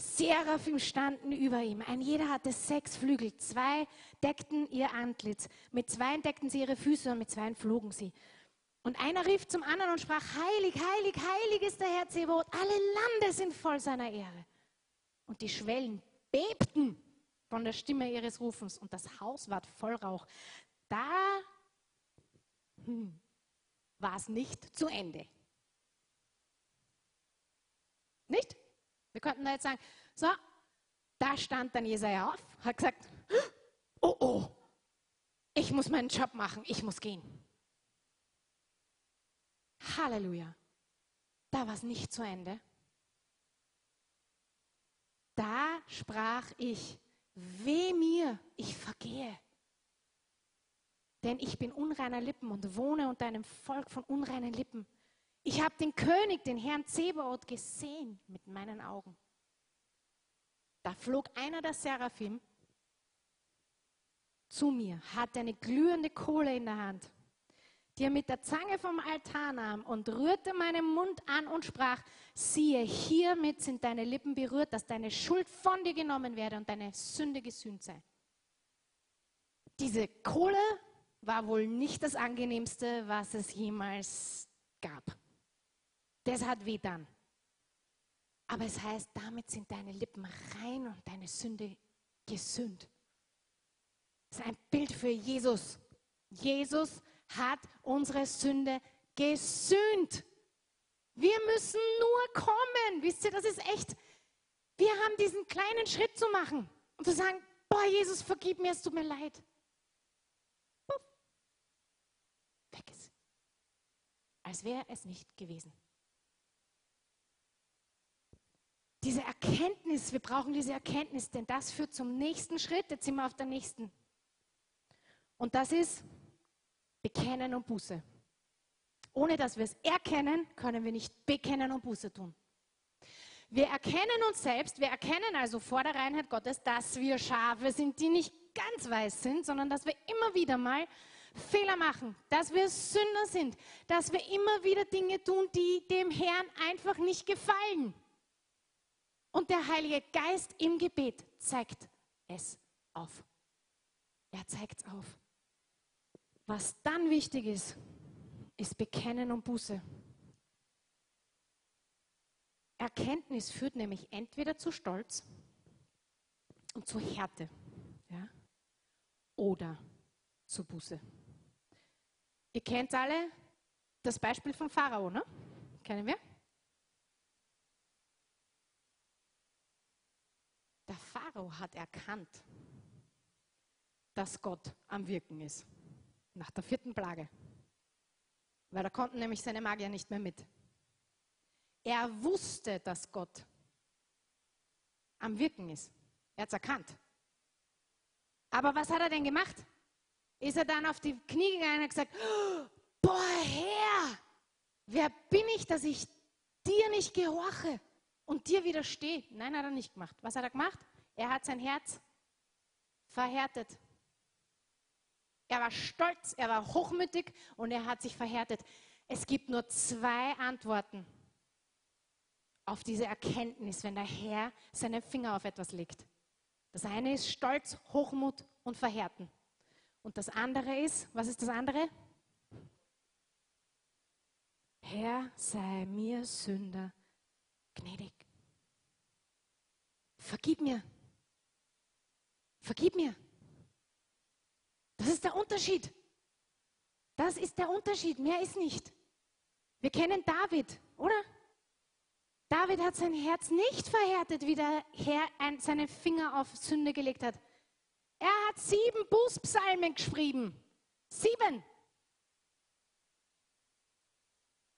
Seraphim standen über ihm. Ein jeder hatte sechs Flügel. Zwei deckten ihr Antlitz. Mit zwei deckten sie ihre Füße und mit zwei flogen sie. Und einer rief zum anderen und sprach, heilig, heilig, heilig ist der Herr Zebot. Alle Lande sind voll seiner Ehre. Und die Schwellen bebten von der Stimme ihres Rufens und das Haus ward voll Rauch. Da hm, war es nicht zu Ende. Nicht? Wir könnten da jetzt sagen, so, da stand dann Jesaja auf, hat gesagt, oh oh, ich muss meinen Job machen, ich muss gehen. Halleluja. Da war es nicht zu Ende. Da sprach ich, weh mir, ich vergehe. Denn ich bin unreiner Lippen und wohne unter einem Volk von unreinen Lippen. Ich habe den König, den Herrn Zebaoth, gesehen mit meinen Augen. Da flog einer der Seraphim zu mir, hatte eine glühende Kohle in der Hand, die er mit der Zange vom Altar nahm und rührte meinen Mund an und sprach, siehe, hiermit sind deine Lippen berührt, dass deine Schuld von dir genommen werde und deine Sünde gesühnt sei. Diese Kohle war wohl nicht das angenehmste, was es jemals gab. Das hat weh dann. Aber es heißt, damit sind deine Lippen rein und deine Sünde gesünd. Das ist ein Bild für Jesus. Jesus hat unsere Sünde gesühnt. Wir müssen nur kommen. Wisst ihr, das ist echt. Wir haben diesen kleinen Schritt zu machen und zu sagen, boah, Jesus, vergib mir, es tut mir leid. Puff. Weg ist. Als wäre es nicht gewesen. Diese Erkenntnis, wir brauchen diese Erkenntnis, denn das führt zum nächsten Schritt. Jetzt sind wir auf der nächsten. Und das ist Bekennen und Buße. Ohne dass wir es erkennen, können wir nicht bekennen und Buße tun. Wir erkennen uns selbst, wir erkennen also vor der Reinheit Gottes, dass wir Schafe sind, die nicht ganz weiß sind, sondern dass wir immer wieder mal Fehler machen, dass wir Sünder sind, dass wir immer wieder Dinge tun, die dem Herrn einfach nicht gefallen. Und der Heilige Geist im Gebet zeigt es auf. Er zeigt es auf. Was dann wichtig ist, ist Bekennen und Buße. Erkenntnis führt nämlich entweder zu Stolz und zu Härte ja, oder zu Buße. Ihr kennt alle das Beispiel von Pharao, ne? Kennen wir? Der Pharao hat erkannt, dass Gott am Wirken ist. Nach der vierten Plage. Weil da konnten nämlich seine Magier nicht mehr mit. Er wusste, dass Gott am Wirken ist. Er hat es erkannt. Aber was hat er denn gemacht? Ist er dann auf die Knie gegangen und hat gesagt, boah Herr, wer bin ich, dass ich dir nicht gehorche? und dir widerstehe. Nein, hat er nicht gemacht. Was hat er gemacht? Er hat sein Herz verhärtet. Er war stolz, er war hochmütig und er hat sich verhärtet. Es gibt nur zwei Antworten auf diese Erkenntnis, wenn der Herr seinen Finger auf etwas legt. Das eine ist Stolz, Hochmut und Verhärten. Und das andere ist, was ist das andere? Herr, sei mir Sünder gnädig. Vergib mir. Vergib mir. Das ist der Unterschied. Das ist der Unterschied. Mehr ist nicht. Wir kennen David, oder? David hat sein Herz nicht verhärtet, wie der Herr seinen Finger auf Sünde gelegt hat. Er hat sieben Bußpsalmen geschrieben. Sieben.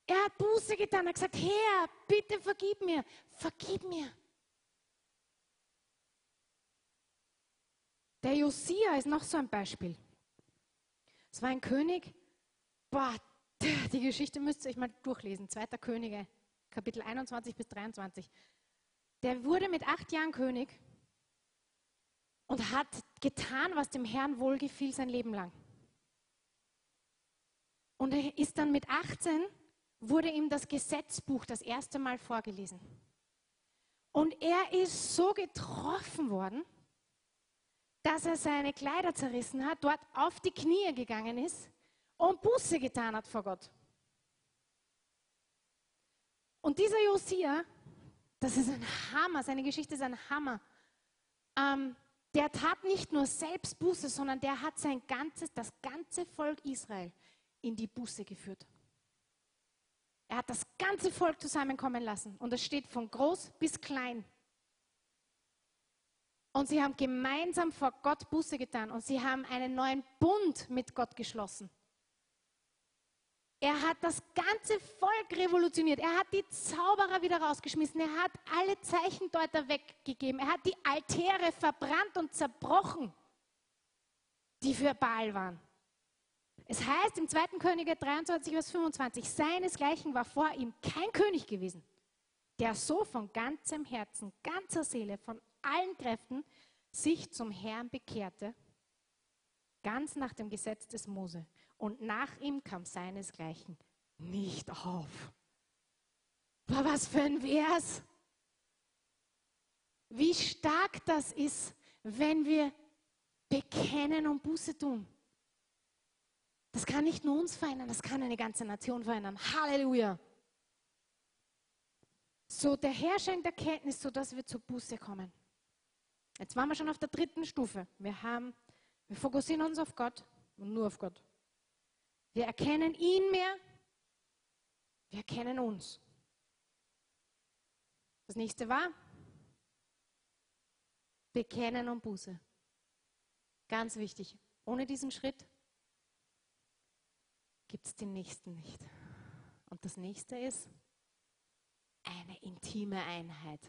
Er hat Buße getan, er hat gesagt, Herr, bitte vergib mir, vergib mir. Der Josia ist noch so ein Beispiel. Es war ein König, boah, die Geschichte müsst ihr euch mal durchlesen, Zweiter Könige, Kapitel 21 bis 23. Der wurde mit acht Jahren König und hat getan, was dem Herrn wohlgefiel sein Leben lang. Und er ist dann mit 18, wurde ihm das Gesetzbuch das erste Mal vorgelesen. Und er ist so getroffen worden, dass er seine Kleider zerrissen hat, dort auf die Knie gegangen ist und Buße getan hat vor Gott. Und dieser Josia, das ist ein Hammer, seine Geschichte ist ein Hammer. Ähm, der tat nicht nur selbst Buße, sondern der hat sein ganzes, das ganze Volk Israel in die Buße geführt. Er hat das ganze Volk zusammenkommen lassen und es steht von groß bis klein. Und sie haben gemeinsam vor Gott Buße getan und sie haben einen neuen Bund mit Gott geschlossen. Er hat das ganze Volk revolutioniert. Er hat die Zauberer wieder rausgeschmissen. Er hat alle Zeichendeuter weggegeben. Er hat die Altäre verbrannt und zerbrochen, die für Baal waren. Es heißt im 2. Könige 23, Vers 25, seinesgleichen war vor ihm kein König gewesen, der so von ganzem Herzen, ganzer Seele, von allen Kräften sich zum Herrn bekehrte, ganz nach dem Gesetz des Mose. Und nach ihm kam seinesgleichen nicht auf. War was für ein Vers? Wie stark das ist, wenn wir bekennen und Buße tun. Das kann nicht nur uns verändern, das kann eine ganze Nation verändern. Halleluja. So der Herr schenkt Erkenntnis, sodass wir zur Buße kommen. Jetzt waren wir schon auf der dritten Stufe. Wir, haben, wir fokussieren uns auf Gott und nur auf Gott. Wir erkennen ihn mehr, wir erkennen uns. Das nächste war Bekennen und Buße. Ganz wichtig. Ohne diesen Schritt gibt es den nächsten nicht. Und das nächste ist eine intime Einheit.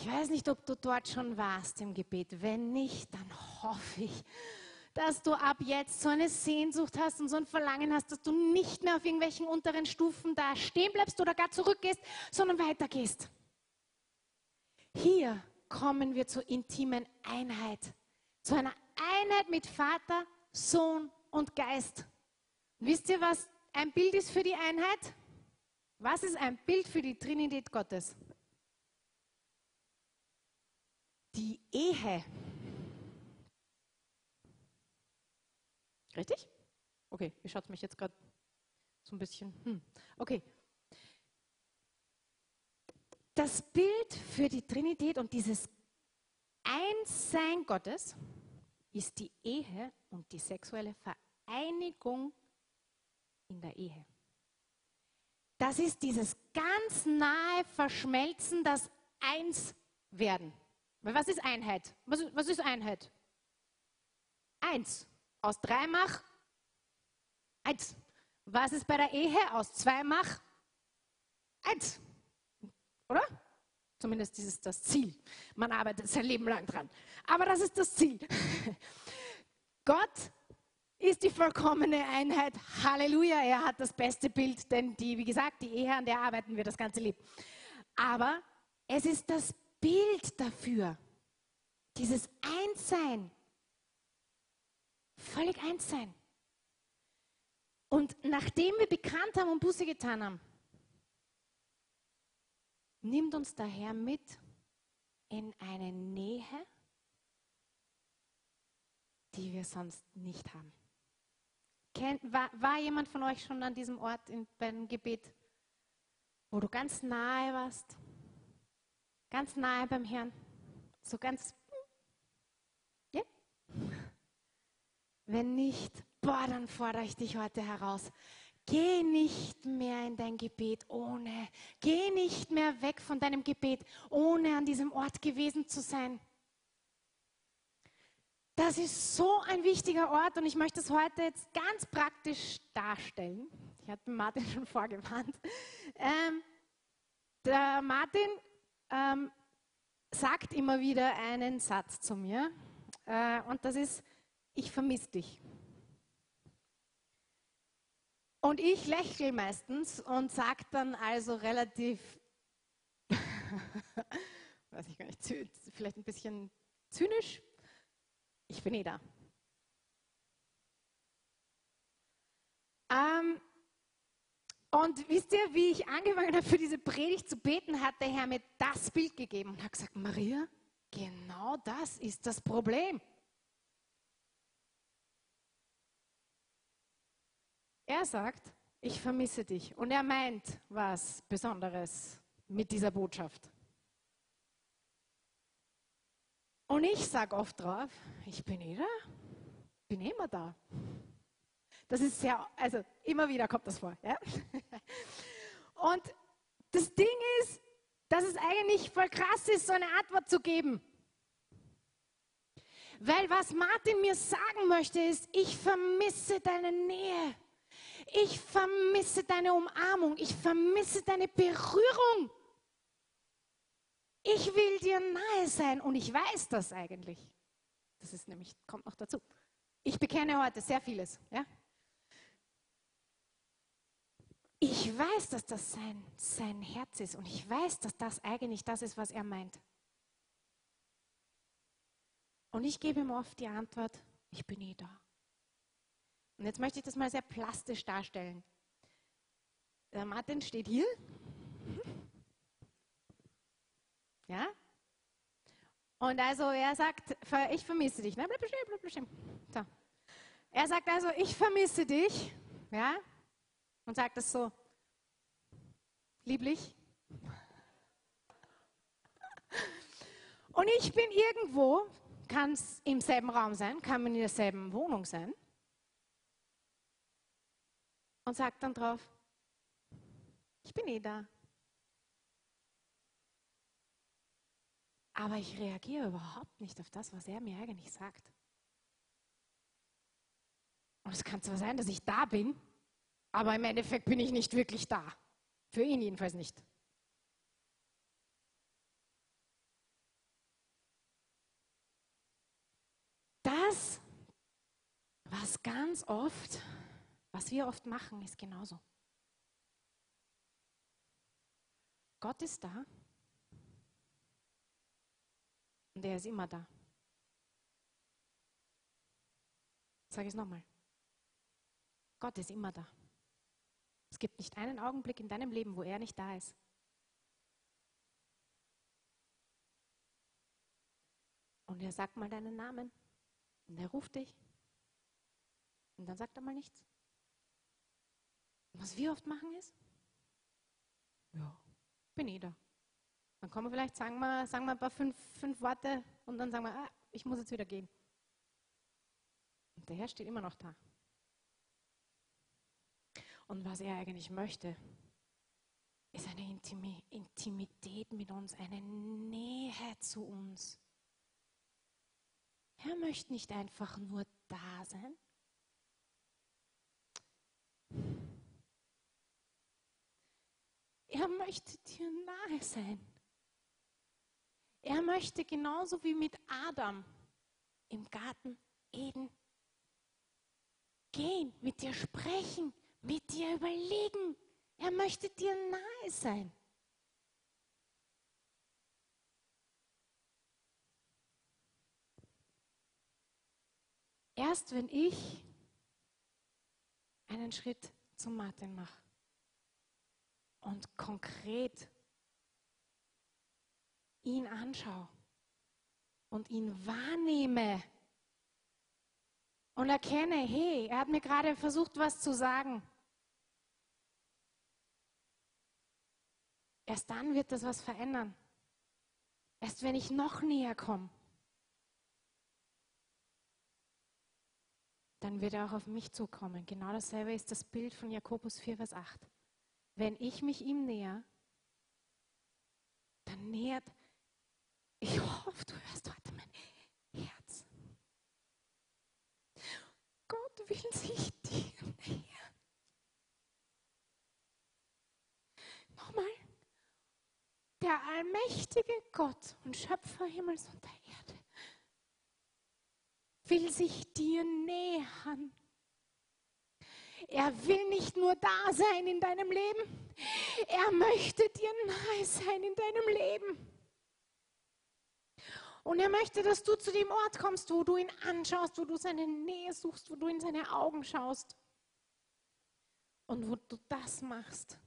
Ich weiß nicht, ob du dort schon warst im Gebet. Wenn nicht, dann hoffe ich, dass du ab jetzt so eine Sehnsucht hast und so ein Verlangen hast, dass du nicht mehr auf irgendwelchen unteren Stufen da stehen bleibst oder gar zurückgehst, sondern weitergehst. Hier kommen wir zur intimen Einheit, zu einer Einheit mit Vater, Sohn und Geist. Wisst ihr, was ein Bild ist für die Einheit? Was ist ein Bild für die Trinität Gottes? Die Ehe. Richtig? Okay, wie schaut mich jetzt gerade so ein bisschen? Hm. Okay. Das Bild für die Trinität und dieses Einssein Gottes ist die Ehe und die sexuelle Vereinigung in der Ehe. Das ist dieses ganz nahe Verschmelzen, das Einswerden. Was ist Einheit? Was, was ist Einheit? Eins. Aus drei mach eins. Was ist bei der Ehe? Aus zwei mach eins. Oder? Zumindest ist das Ziel. Man arbeitet sein Leben lang dran. Aber das ist das Ziel. Gott ist die vollkommene Einheit. Halleluja, er hat das beste Bild, denn die, wie gesagt, die Ehe, an der arbeiten wir das ganze Leben. Aber es ist das Bild dafür, dieses Einssein, völlig Einssein. Und nachdem wir bekannt haben und Buße getan haben, nimmt uns der Herr mit in eine Nähe, die wir sonst nicht haben. war, jemand von euch schon an diesem Ort in, beim Gebet, wo du ganz nahe warst? Ganz nahe beim Herrn? So ganz. Ja? Wenn nicht, boah, dann fordere ich dich heute heraus. Geh nicht mehr in dein Gebet ohne, geh nicht mehr weg von deinem Gebet, ohne an diesem Ort gewesen zu sein. Das ist so ein wichtiger Ort und ich möchte es heute jetzt ganz praktisch darstellen. Ich hatte Martin schon vorgewarnt. Ähm, der Martin ähm, sagt immer wieder einen Satz zu mir äh, und das ist, ich vermisse dich. Und ich lächle meistens und sage dann also relativ, weiß ich gar nicht, vielleicht ein bisschen zynisch, ich bin eh da. Ähm, und wisst ihr, wie ich angefangen habe, für diese Predigt zu beten, hat der Herr mir das Bild gegeben und hat gesagt, Maria, genau das ist das Problem. Er sagt, ich vermisse dich. Und er meint was Besonderes mit dieser Botschaft. Und ich sage oft drauf, ich bin eh da, bin immer da. Das ist sehr, also immer wieder kommt das vor. Ja? Und das Ding ist, dass es eigentlich voll krass ist, so eine Antwort zu geben. Weil was Martin mir sagen möchte, ist, ich vermisse deine Nähe. Ich vermisse deine Umarmung. Ich vermisse deine Berührung. Ich will dir nahe sein und ich weiß das eigentlich. Das ist nämlich, kommt noch dazu. Ich bekenne heute sehr vieles. Ja? Ich weiß, dass das sein, sein Herz ist und ich weiß, dass das eigentlich das ist, was er meint. Und ich gebe ihm oft die Antwort, ich bin eh da. Und jetzt möchte ich das mal sehr plastisch darstellen. Der Martin steht hier. Ja? Und also er sagt, ich vermisse dich. Ne? So. Er sagt also, ich vermisse dich. Ja? Und sagt es so lieblich. Und ich bin irgendwo, kann es im selben Raum sein, kann man in derselben Wohnung sein und sagt dann drauf, ich bin eh da. Aber ich reagiere überhaupt nicht auf das, was er mir eigentlich sagt. Und es kann zwar sein, dass ich da bin, aber im Endeffekt bin ich nicht wirklich da. Für ihn jedenfalls nicht. Das, was ganz oft was wir oft machen, ist genauso. Gott ist da und er ist immer da. Sage ich es nochmal. Gott ist immer da. Es gibt nicht einen Augenblick in deinem Leben, wo er nicht da ist. Und er sagt mal deinen Namen und er ruft dich und dann sagt er mal nichts. Was wir oft machen ist, ja, bin eh da. Dann kommen wir vielleicht, sagen wir, sagen wir ein paar fünf, fünf Worte und dann sagen wir, ah, ich muss jetzt wieder gehen. Und der Herr steht immer noch da. Und was er eigentlich möchte, ist eine Intimität mit uns, eine Nähe zu uns. Er möchte nicht einfach nur da sein, Er möchte dir nahe sein. Er möchte genauso wie mit Adam im Garten Eden gehen, mit dir sprechen, mit dir überlegen. Er möchte dir nahe sein. Erst wenn ich einen Schritt zum Martin mache, und konkret ihn anschaue und ihn wahrnehme und erkenne, hey, er hat mir gerade versucht, was zu sagen. Erst dann wird das was verändern. Erst wenn ich noch näher komme, dann wird er auch auf mich zukommen. Genau dasselbe ist das Bild von Jakobus 4, Vers 8 wenn ich mich ihm näher, dann nähert, ich hoffe, du hörst heute mein Herz. Gott will sich dir nähern. Nochmal, der allmächtige Gott und Schöpfer Himmels und der Erde will sich dir nähern. Er will nicht nur da sein in deinem Leben, er möchte dir nahe sein in deinem Leben. Und er möchte, dass du zu dem Ort kommst, wo du ihn anschaust, wo du seine Nähe suchst, wo du in seine Augen schaust. Und wo du das machst,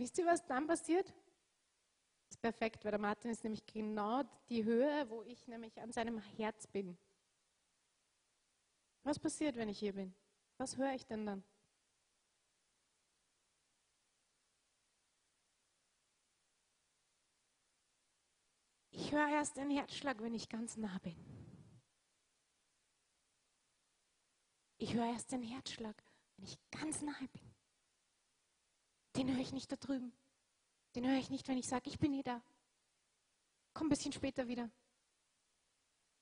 wisst ihr, was dann passiert? Das ist perfekt, weil der Martin ist nämlich genau die Höhe, wo ich nämlich an seinem Herz bin. Was passiert, wenn ich hier bin? Was höre ich denn dann? Ich höre erst den Herzschlag, wenn ich ganz nah bin. Ich höre erst den Herzschlag, wenn ich ganz nahe bin. Den höre ich nicht da drüben. Den höre ich nicht, wenn ich sage, ich bin nie da. Komm ein bisschen später wieder.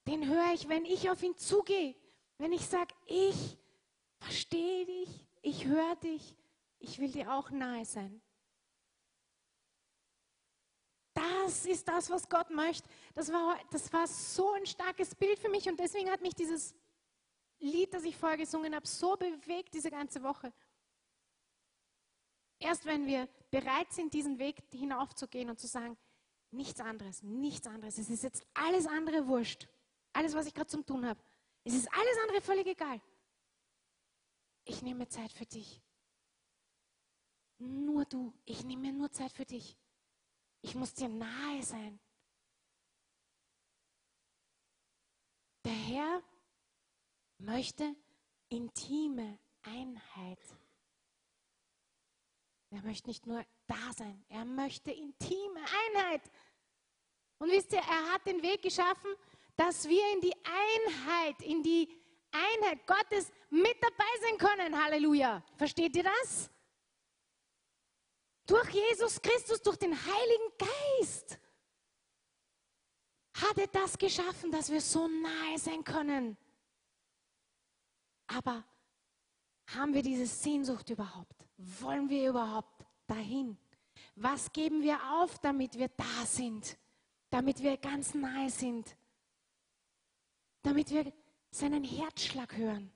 Den höre ich, wenn ich auf ihn zugehe. Wenn ich sage, ich verstehe dich, ich höre dich, ich will dir auch nahe sein. Das ist das, was Gott möchte. Das war, das war so ein starkes Bild für mich und deswegen hat mich dieses Lied, das ich vorher gesungen habe, so bewegt diese ganze Woche. Erst wenn wir bereit sind, diesen Weg hinaufzugehen und zu sagen, nichts anderes, nichts anderes, es ist jetzt alles andere wurscht, alles, was ich gerade zum tun habe, es ist alles andere völlig egal. Ich nehme Zeit für dich. Nur du, ich nehme nur Zeit für dich. Ich muss dir nahe sein. Der Herr möchte intime Einheit. Er möchte nicht nur da sein, er möchte intime Einheit. Und wisst ihr, er hat den Weg geschaffen, dass wir in die Einheit, in die Einheit Gottes mit dabei sein können. Halleluja. Versteht ihr das? Durch Jesus Christus, durch den Heiligen Geist hat er das geschaffen, dass wir so nahe sein können. Aber haben wir diese Sehnsucht überhaupt? Wollen wir überhaupt dahin? Was geben wir auf, damit wir da sind? Damit wir ganz nahe sind? Damit wir seinen Herzschlag hören?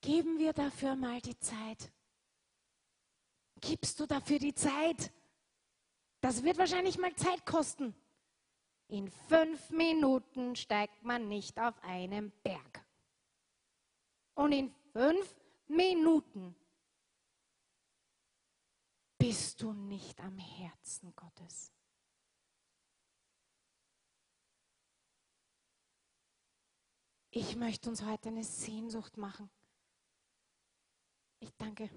Geben wir dafür mal die Zeit? Gibst du dafür die Zeit? Das wird wahrscheinlich mal Zeit kosten. In fünf Minuten steigt man nicht auf einen Berg. Und in fünf Minuten bist du nicht am Herzen Gottes. Ich möchte uns heute eine Sehnsucht machen. Ich danke.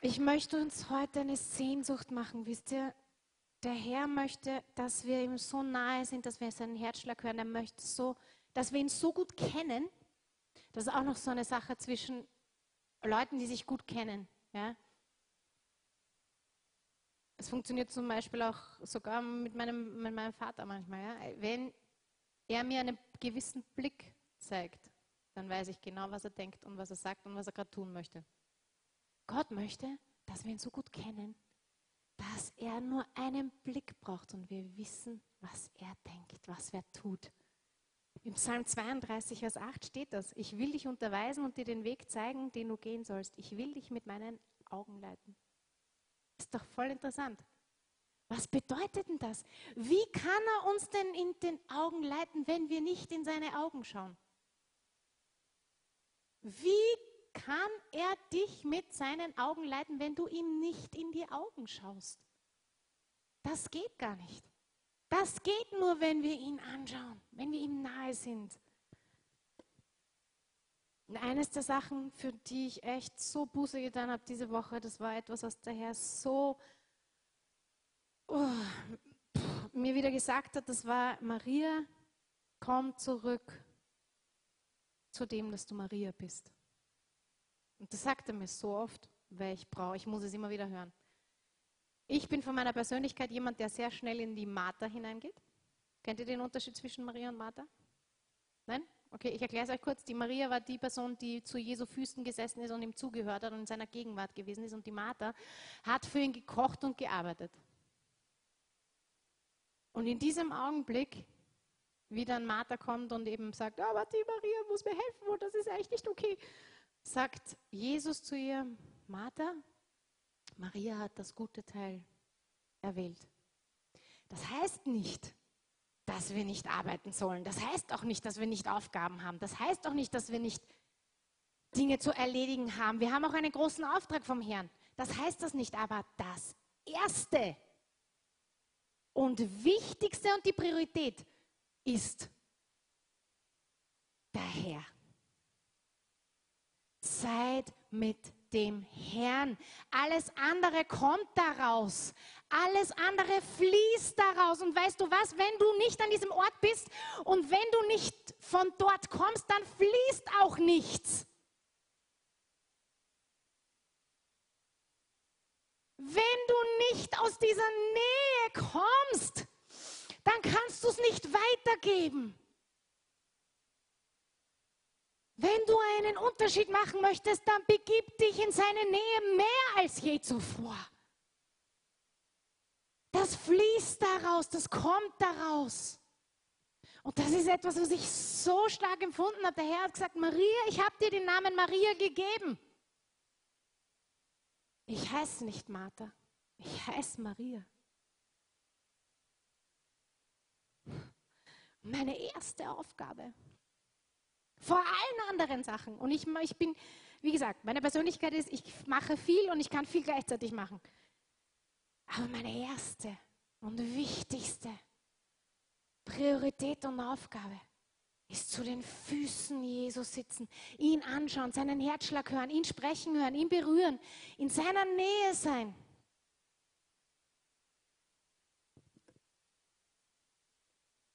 Ich möchte uns heute eine Sehnsucht machen. Wisst ihr, der Herr möchte, dass wir ihm so nahe sind, dass wir seinen Herzschlag hören. Er möchte so, dass wir ihn so gut kennen. Das ist auch noch so eine Sache zwischen Leuten, die sich gut kennen. Ja? Es funktioniert zum Beispiel auch sogar mit meinem, mit meinem Vater manchmal. Ja? Wenn er mir einen gewissen Blick zeigt, dann weiß ich genau, was er denkt und was er sagt und was er gerade tun möchte. Gott möchte, dass wir ihn so gut kennen, dass er nur einen Blick braucht und wir wissen, was er denkt, was er tut. Im Psalm 32, Vers 8 steht das. Ich will dich unterweisen und dir den Weg zeigen, den du gehen sollst. Ich will dich mit meinen Augen leiten. Ist doch voll interessant. Was bedeutet denn das? Wie kann er uns denn in den Augen leiten, wenn wir nicht in seine Augen schauen? Wie kann er dich mit seinen Augen leiten, wenn du ihm nicht in die Augen schaust? Das geht gar nicht. Das geht nur, wenn wir ihn anschauen, wenn wir ihm nahe sind. Eines der Sachen, für die ich echt so Buße getan habe diese Woche, das war etwas, was der Herr so oh, mir wieder gesagt hat, das war, Maria, komm zurück zu dem, dass du Maria bist. Und das sagt er mir so oft, weil ich brauche, ich muss es immer wieder hören. Ich bin von meiner Persönlichkeit jemand, der sehr schnell in die Martha hineingeht. Kennt ihr den Unterschied zwischen Maria und Martha? Nein? Okay, ich erkläre es euch kurz. Die Maria war die Person, die zu Jesu Füßen gesessen ist und ihm zugehört hat und in seiner Gegenwart gewesen ist. Und die Martha hat für ihn gekocht und gearbeitet. Und in diesem Augenblick, wie dann Martha kommt und eben sagt, oh, aber die Maria muss mir helfen und das ist echt nicht okay, sagt Jesus zu ihr, Martha, Maria hat das gute Teil erwählt. Das heißt nicht, dass wir nicht arbeiten sollen. Das heißt auch nicht, dass wir nicht Aufgaben haben. Das heißt auch nicht, dass wir nicht Dinge zu erledigen haben. Wir haben auch einen großen Auftrag vom Herrn. Das heißt das nicht, aber das Erste und Wichtigste und die Priorität ist der Herr. Seid mit dem Herrn. Alles andere kommt daraus. Alles andere fließt daraus. Und weißt du was, wenn du nicht an diesem Ort bist und wenn du nicht von dort kommst, dann fließt auch nichts. Wenn du nicht aus dieser Nähe kommst, dann kannst du es nicht weitergeben. Wenn du einen Unterschied machen möchtest, dann begib dich in seine Nähe mehr als je zuvor. Das fließt daraus, das kommt daraus. Und das ist etwas, was ich so stark empfunden habe. Der Herr hat gesagt, Maria, ich habe dir den Namen Maria gegeben. Ich heiße nicht Martha, ich heiße Maria. Meine erste Aufgabe vor allen anderen Sachen. Und ich, ich bin, wie gesagt, meine Persönlichkeit ist, ich mache viel und ich kann viel gleichzeitig machen. Aber meine erste und wichtigste Priorität und Aufgabe ist zu den Füßen Jesus sitzen, ihn anschauen, seinen Herzschlag hören, ihn sprechen hören, ihn berühren, in seiner Nähe sein.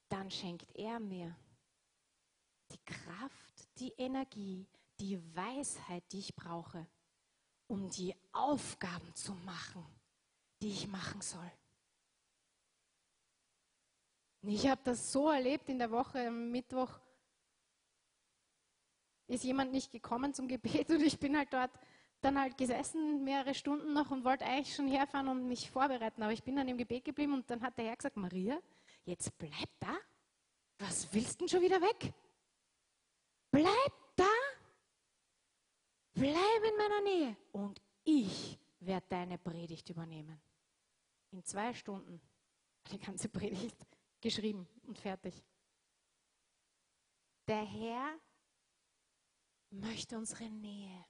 Dann schenkt er mir Kraft, die Energie, die Weisheit, die ich brauche, um die Aufgaben zu machen, die ich machen soll. Ich habe das so erlebt in der Woche, am Mittwoch ist jemand nicht gekommen zum Gebet und ich bin halt dort dann halt gesessen, mehrere Stunden noch und wollte eigentlich schon herfahren und mich vorbereiten. Aber ich bin dann im Gebet geblieben und dann hat der Herr gesagt, Maria, jetzt bleib da. Was willst du denn schon wieder weg? Bleib da, bleib in meiner Nähe und ich werde deine Predigt übernehmen. In zwei Stunden die ganze Predigt geschrieben und fertig. Der Herr möchte unsere Nähe.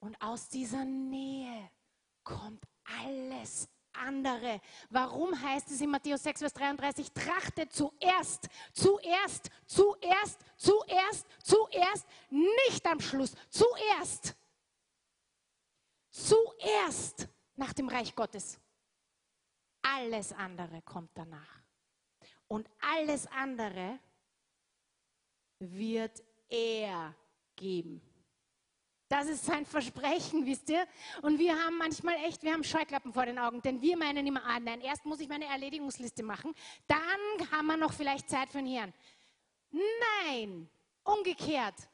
Und aus dieser Nähe kommt alles andere. Warum heißt es in Matthäus 6, Vers 33, trachte zuerst, zuerst, zuerst, zuerst, zuerst, nicht am Schluss, zuerst, zuerst nach dem Reich Gottes. Alles andere kommt danach. Und alles andere wird er geben. Das ist sein Versprechen, wisst ihr? Und wir haben manchmal echt, wir haben Scheuklappen vor den Augen, denn wir meinen immer, ah nein, erst muss ich meine Erledigungsliste machen, dann haben wir noch vielleicht Zeit für den Herrn. Nein, umgekehrt.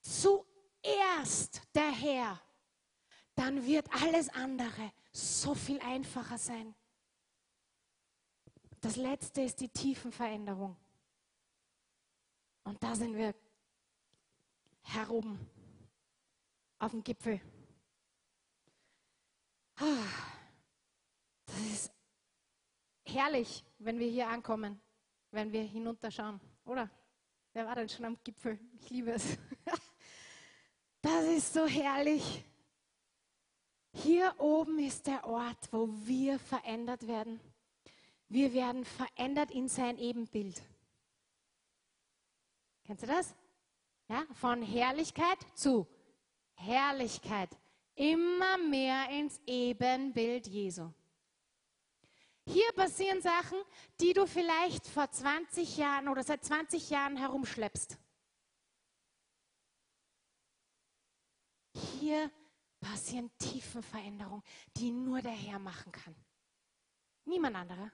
Zuerst der Herr, dann wird alles andere so viel einfacher sein. Das letzte ist die Tiefenveränderung. Und da sind wir heroben auf dem Gipfel. Das ist herrlich, wenn wir hier ankommen, wenn wir hinunterschauen, oder? Wer war denn schon am Gipfel? Ich liebe es. Das ist so herrlich. Hier oben ist der Ort, wo wir verändert werden. Wir werden verändert in sein Ebenbild. Kennst du das? Ja, von Herrlichkeit zu Herrlichkeit. Immer mehr ins Ebenbild Jesu. Hier passieren Sachen, die du vielleicht vor 20 Jahren oder seit 20 Jahren herumschleppst. Hier passieren tiefe Veränderungen, die nur der Herr machen kann. Niemand anderer.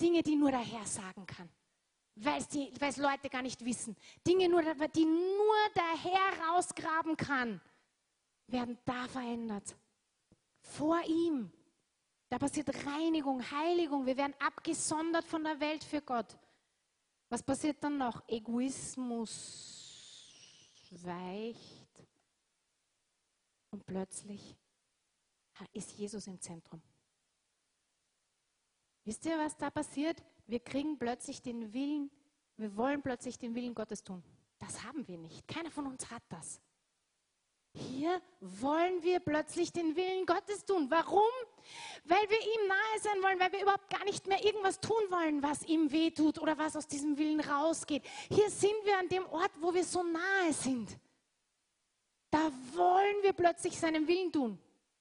Dinge, die nur der Herr sagen kann weil es Leute gar nicht wissen. Dinge, nur, die nur der Herr rausgraben kann, werden da verändert. Vor ihm. Da passiert Reinigung, Heiligung. Wir werden abgesondert von der Welt für Gott. Was passiert dann noch? Egoismus weicht. Und plötzlich ist Jesus im Zentrum. Wisst ihr, was da passiert? Wir kriegen plötzlich den Willen, wir wollen plötzlich den Willen Gottes tun. Das haben wir nicht. Keiner von uns hat das. Hier wollen wir plötzlich den Willen Gottes tun. Warum? Weil wir ihm nahe sein wollen, weil wir überhaupt gar nicht mehr irgendwas tun wollen, was ihm wehtut oder was aus diesem Willen rausgeht. Hier sind wir an dem Ort, wo wir so nahe sind. Da wollen wir plötzlich seinen Willen tun.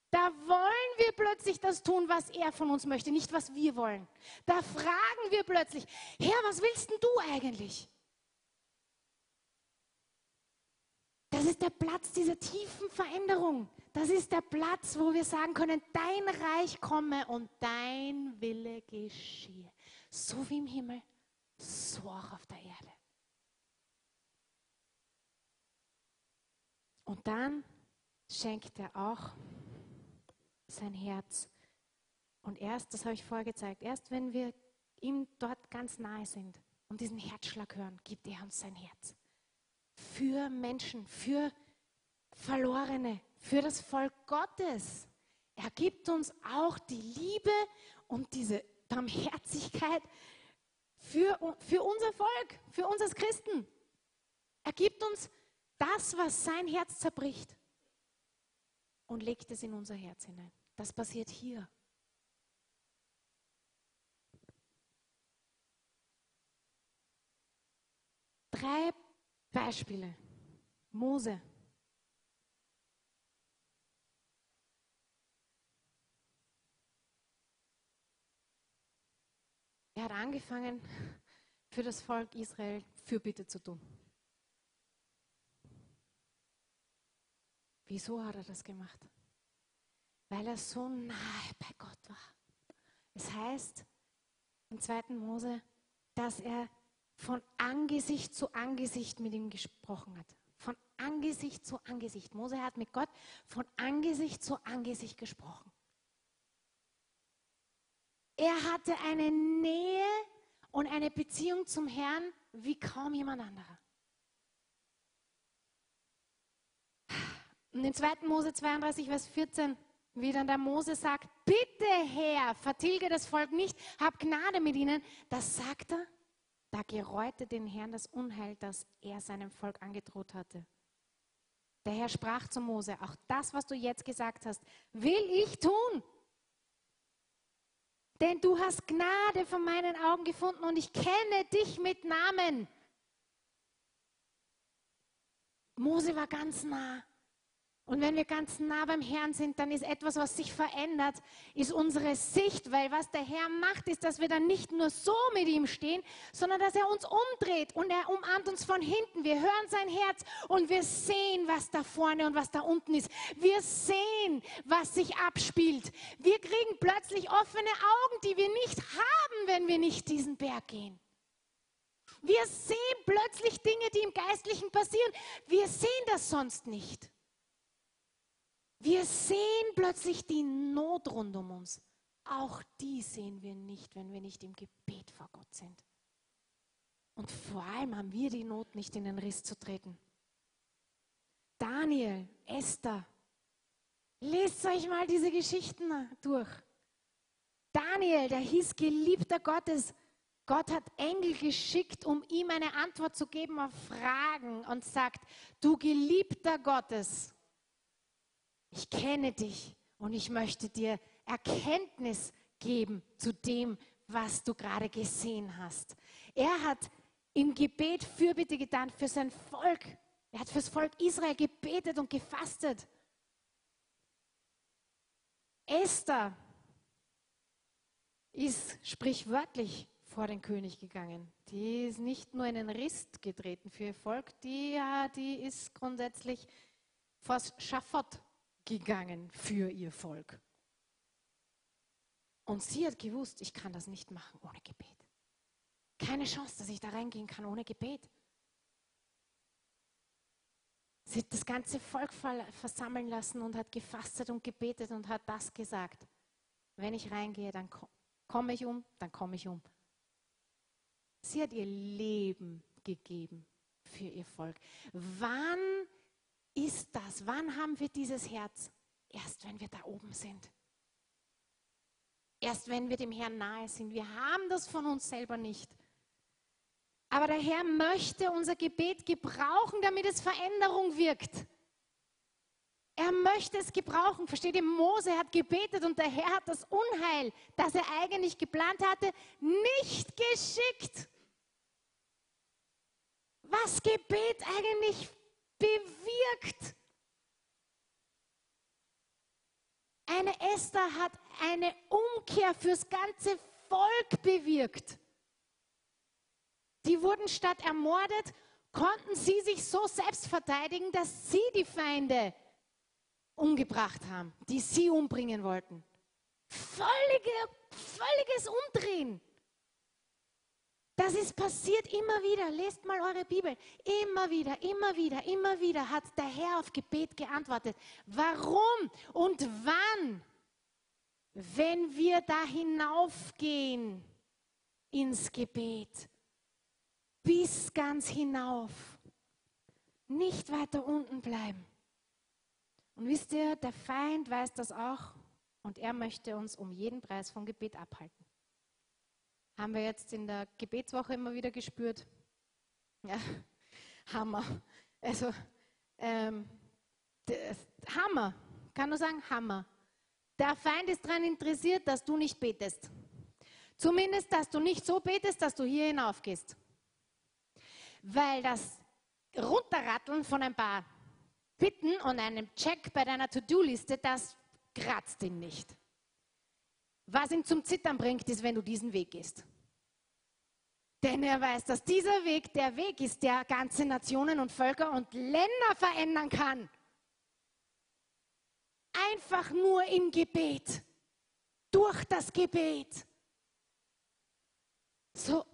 Da wollen wir plötzlich das tun, was er von uns möchte, nicht was wir wollen. Da fragen wir plötzlich, Herr, was willst denn du eigentlich? Das ist der Platz dieser tiefen Veränderung. Das ist der Platz, wo wir sagen können, dein Reich komme und dein Wille geschehe. So wie im Himmel, so auch auf der Erde. Und dann schenkt er auch sein Herz. Und erst, das habe ich vorher gezeigt, erst wenn wir ihm dort ganz nahe sind und diesen Herzschlag hören, gibt er uns sein Herz. Für Menschen, für Verlorene, für das Volk Gottes. Er gibt uns auch die Liebe und diese Barmherzigkeit für, für unser Volk, für uns als Christen. Er gibt uns das, was sein Herz zerbricht und legt es in unser Herz hinein. Das passiert hier. Drei Beispiele. Mose. Er hat angefangen, für das Volk Israel Fürbitte zu tun. Wieso hat er das gemacht? Weil er so nahe bei Gott war. Es heißt im 2. Mose, dass er von Angesicht zu Angesicht mit ihm gesprochen hat. Von Angesicht zu Angesicht. Mose hat mit Gott von Angesicht zu Angesicht gesprochen. Er hatte eine Nähe und eine Beziehung zum Herrn wie kaum jemand anderer. Und in 2. Mose 32, Vers 14, wie dann der Mose sagt, bitte Herr, vertilge das Volk nicht, hab Gnade mit ihnen, das sagt er, da gereute den Herrn das Unheil, das er seinem Volk angedroht hatte. Der Herr sprach zu Mose, auch das, was du jetzt gesagt hast, will ich tun. Denn du hast Gnade von meinen Augen gefunden und ich kenne dich mit Namen. Mose war ganz nah und wenn wir ganz nah beim Herrn sind, dann ist etwas, was sich verändert, ist unsere Sicht, weil was der Herr macht, ist, dass wir dann nicht nur so mit ihm stehen, sondern dass er uns umdreht und er umarmt uns von hinten. Wir hören sein Herz und wir sehen, was da vorne und was da unten ist. Wir sehen, was sich abspielt. Wir kriegen plötzlich offene Augen, die wir nicht haben, wenn wir nicht diesen Berg gehen. Wir sehen plötzlich Dinge, die im Geistlichen passieren. Wir sehen das sonst nicht. Wir sehen plötzlich die Not rund um uns. Auch die sehen wir nicht, wenn wir nicht im Gebet vor Gott sind. Und vor allem haben wir die Not, nicht in den Riss zu treten. Daniel, Esther, lest euch mal diese Geschichten durch. Daniel, der hieß Geliebter Gottes. Gott hat Engel geschickt, um ihm eine Antwort zu geben auf Fragen und sagt, du Geliebter Gottes, ich kenne dich und ich möchte dir Erkenntnis geben zu dem, was du gerade gesehen hast. Er hat im Gebet Fürbitte getan für sein Volk. Er hat fürs Volk Israel gebetet und gefastet. Esther ist sprichwörtlich vor den König gegangen. Die ist nicht nur in den Rist getreten für ihr Volk, die, die ist grundsätzlich vors Schafott gegangen für ihr Volk. Und sie hat gewusst, ich kann das nicht machen ohne Gebet. Keine Chance, dass ich da reingehen kann ohne Gebet. Sie hat das ganze Volk versammeln lassen und hat gefastet und gebetet und hat das gesagt. Wenn ich reingehe, dann komme ich um, dann komme ich um. Sie hat ihr Leben gegeben für ihr Volk. Wann ist das? Wann haben wir dieses Herz? Erst wenn wir da oben sind. erst wenn wir dem Herrn nahe sind. Wir haben das von uns selber nicht. Aber der Herr möchte unser Gebet gebrauchen, damit es Veränderung wirkt. Er möchte es gebrauchen. Versteht ihr? Mose hat gebetet und der Herr hat das Unheil, das er eigentlich geplant hatte, nicht geschickt. Was Gebet eigentlich bewirkt. Eine Esther hat eine Umkehr fürs ganze Volk bewirkt. Die wurden statt ermordet, konnten sie sich so selbst verteidigen, dass sie die Feinde umgebracht haben, die sie umbringen wollten. Völlige, völliges Umdrehen. Das ist passiert immer wieder. Lest mal eure Bibel. Immer wieder, immer wieder, immer wieder hat der Herr auf Gebet geantwortet. Warum und wann? Wenn wir da hinaufgehen ins Gebet, bis ganz hinauf, nicht weiter unten bleiben. Und wisst ihr, der Feind weiß das auch und er möchte uns um jeden Preis vom Gebet abhalten. Haben wir jetzt in der Gebetswoche immer wieder gespürt. Ja, Hammer. Also, ähm, Hammer. Kann nur sagen, Hammer. Der Feind ist daran interessiert, dass du nicht betest. Zumindest, dass du nicht so betest, dass du hier hinaufgehst. Weil das Runterratteln von ein paar Bitten und einem Check bei deiner To-Do-Liste, das kratzt ihn nicht. Was ihn zum Zittern bringt, ist, wenn du diesen Weg gehst. Denn er weiß, dass dieser Weg der Weg ist, der ganze Nationen und Völker und Länder verändern kann. Einfach nur im Gebet. Durch das Gebet. So,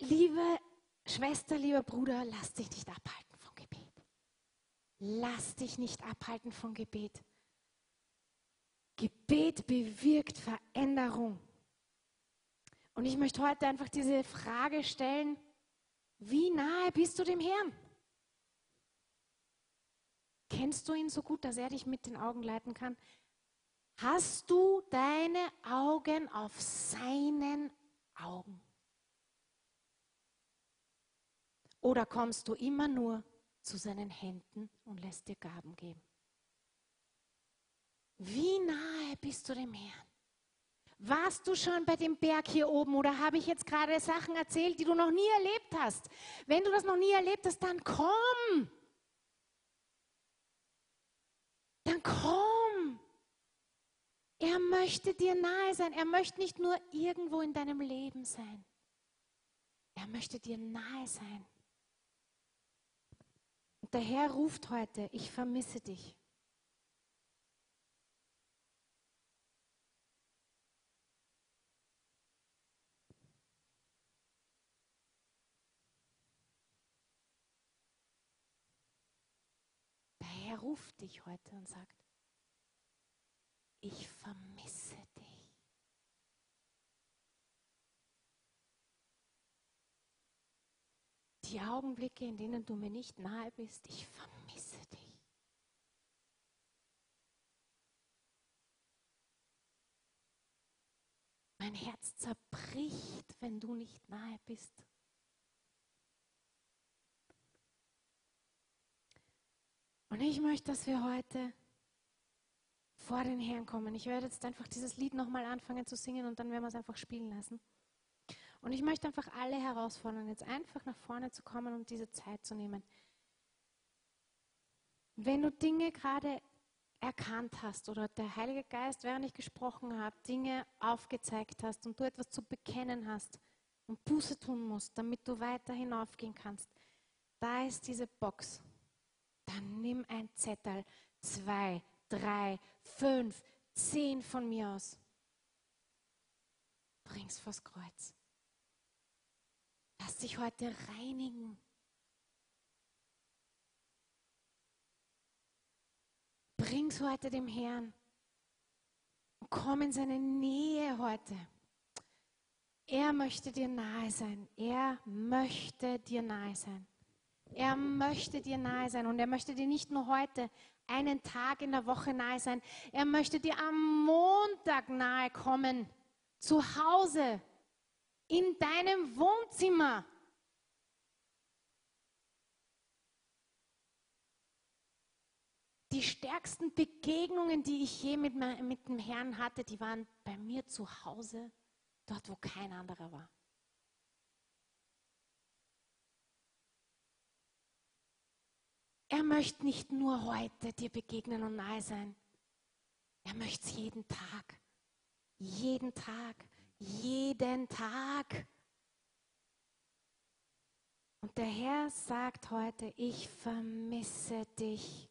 liebe Schwester, lieber Bruder, lass dich nicht abhalten vom Gebet. Lass dich nicht abhalten vom Gebet. Gebet bewirkt Veränderung. Und ich möchte heute einfach diese Frage stellen, wie nahe bist du dem Herrn? Kennst du ihn so gut, dass er dich mit den Augen leiten kann? Hast du deine Augen auf seinen Augen? Oder kommst du immer nur zu seinen Händen und lässt dir Gaben geben? Wie nahe bist du dem Herrn? Warst du schon bei dem Berg hier oben oder habe ich jetzt gerade Sachen erzählt, die du noch nie erlebt hast? Wenn du das noch nie erlebt hast, dann komm. Dann komm. Er möchte dir nahe sein. Er möchte nicht nur irgendwo in deinem Leben sein. Er möchte dir nahe sein. Und der Herr ruft heute, ich vermisse dich. Er ruft dich heute und sagt, ich vermisse dich. Die Augenblicke, in denen du mir nicht nahe bist, ich vermisse dich. Mein Herz zerbricht, wenn du nicht nahe bist. Und ich möchte, dass wir heute vor den Herrn kommen. Ich werde jetzt einfach dieses Lied nochmal anfangen zu singen und dann werden wir es einfach spielen lassen. Und ich möchte einfach alle herausfordern, jetzt einfach nach vorne zu kommen und diese Zeit zu nehmen. Wenn du Dinge gerade erkannt hast oder der Heilige Geist, während ich gesprochen habe, Dinge aufgezeigt hast und du etwas zu bekennen hast und Buße tun musst, damit du weiter hinaufgehen kannst, da ist diese Box dann nimm ein Zettel, zwei, drei, fünf, zehn von mir aus. Bring's vors Kreuz. Lass dich heute reinigen. Bring's heute dem Herrn. Und komm in seine Nähe heute. Er möchte dir nahe sein. Er möchte dir nahe sein. Er möchte dir nahe sein und er möchte dir nicht nur heute einen Tag in der Woche nahe sein. Er möchte dir am Montag nahe kommen, zu Hause, in deinem Wohnzimmer. Die stärksten Begegnungen, die ich je mit, mit dem Herrn hatte, die waren bei mir zu Hause, dort wo kein anderer war. Er möchte nicht nur heute dir begegnen und nahe sein. Er möchte es jeden Tag. Jeden Tag. Jeden Tag. Und der Herr sagt heute, ich vermisse dich.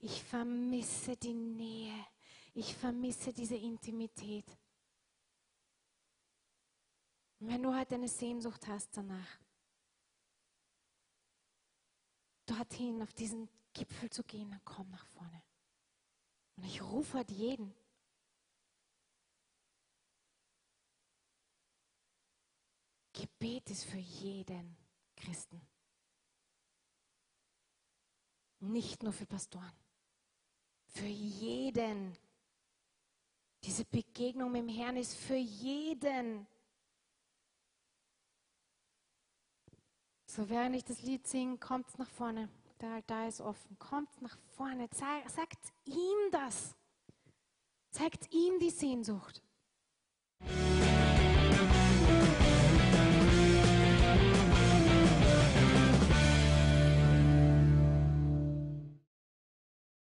Ich vermisse die Nähe. Ich vermisse diese Intimität. Und wenn du heute eine Sehnsucht hast danach, dorthin, auf diesen Gipfel zu gehen, dann komm nach vorne. Und ich rufe heute jeden. Gebet ist für jeden Christen. Nicht nur für Pastoren. Für jeden. Diese Begegnung mit dem Herrn ist für jeden. So, während ich das Lied singe, kommt nach vorne. Der Altar ist offen. Kommt nach vorne. Zeig, sagt ihm das. Zeigt ihm die Sehnsucht.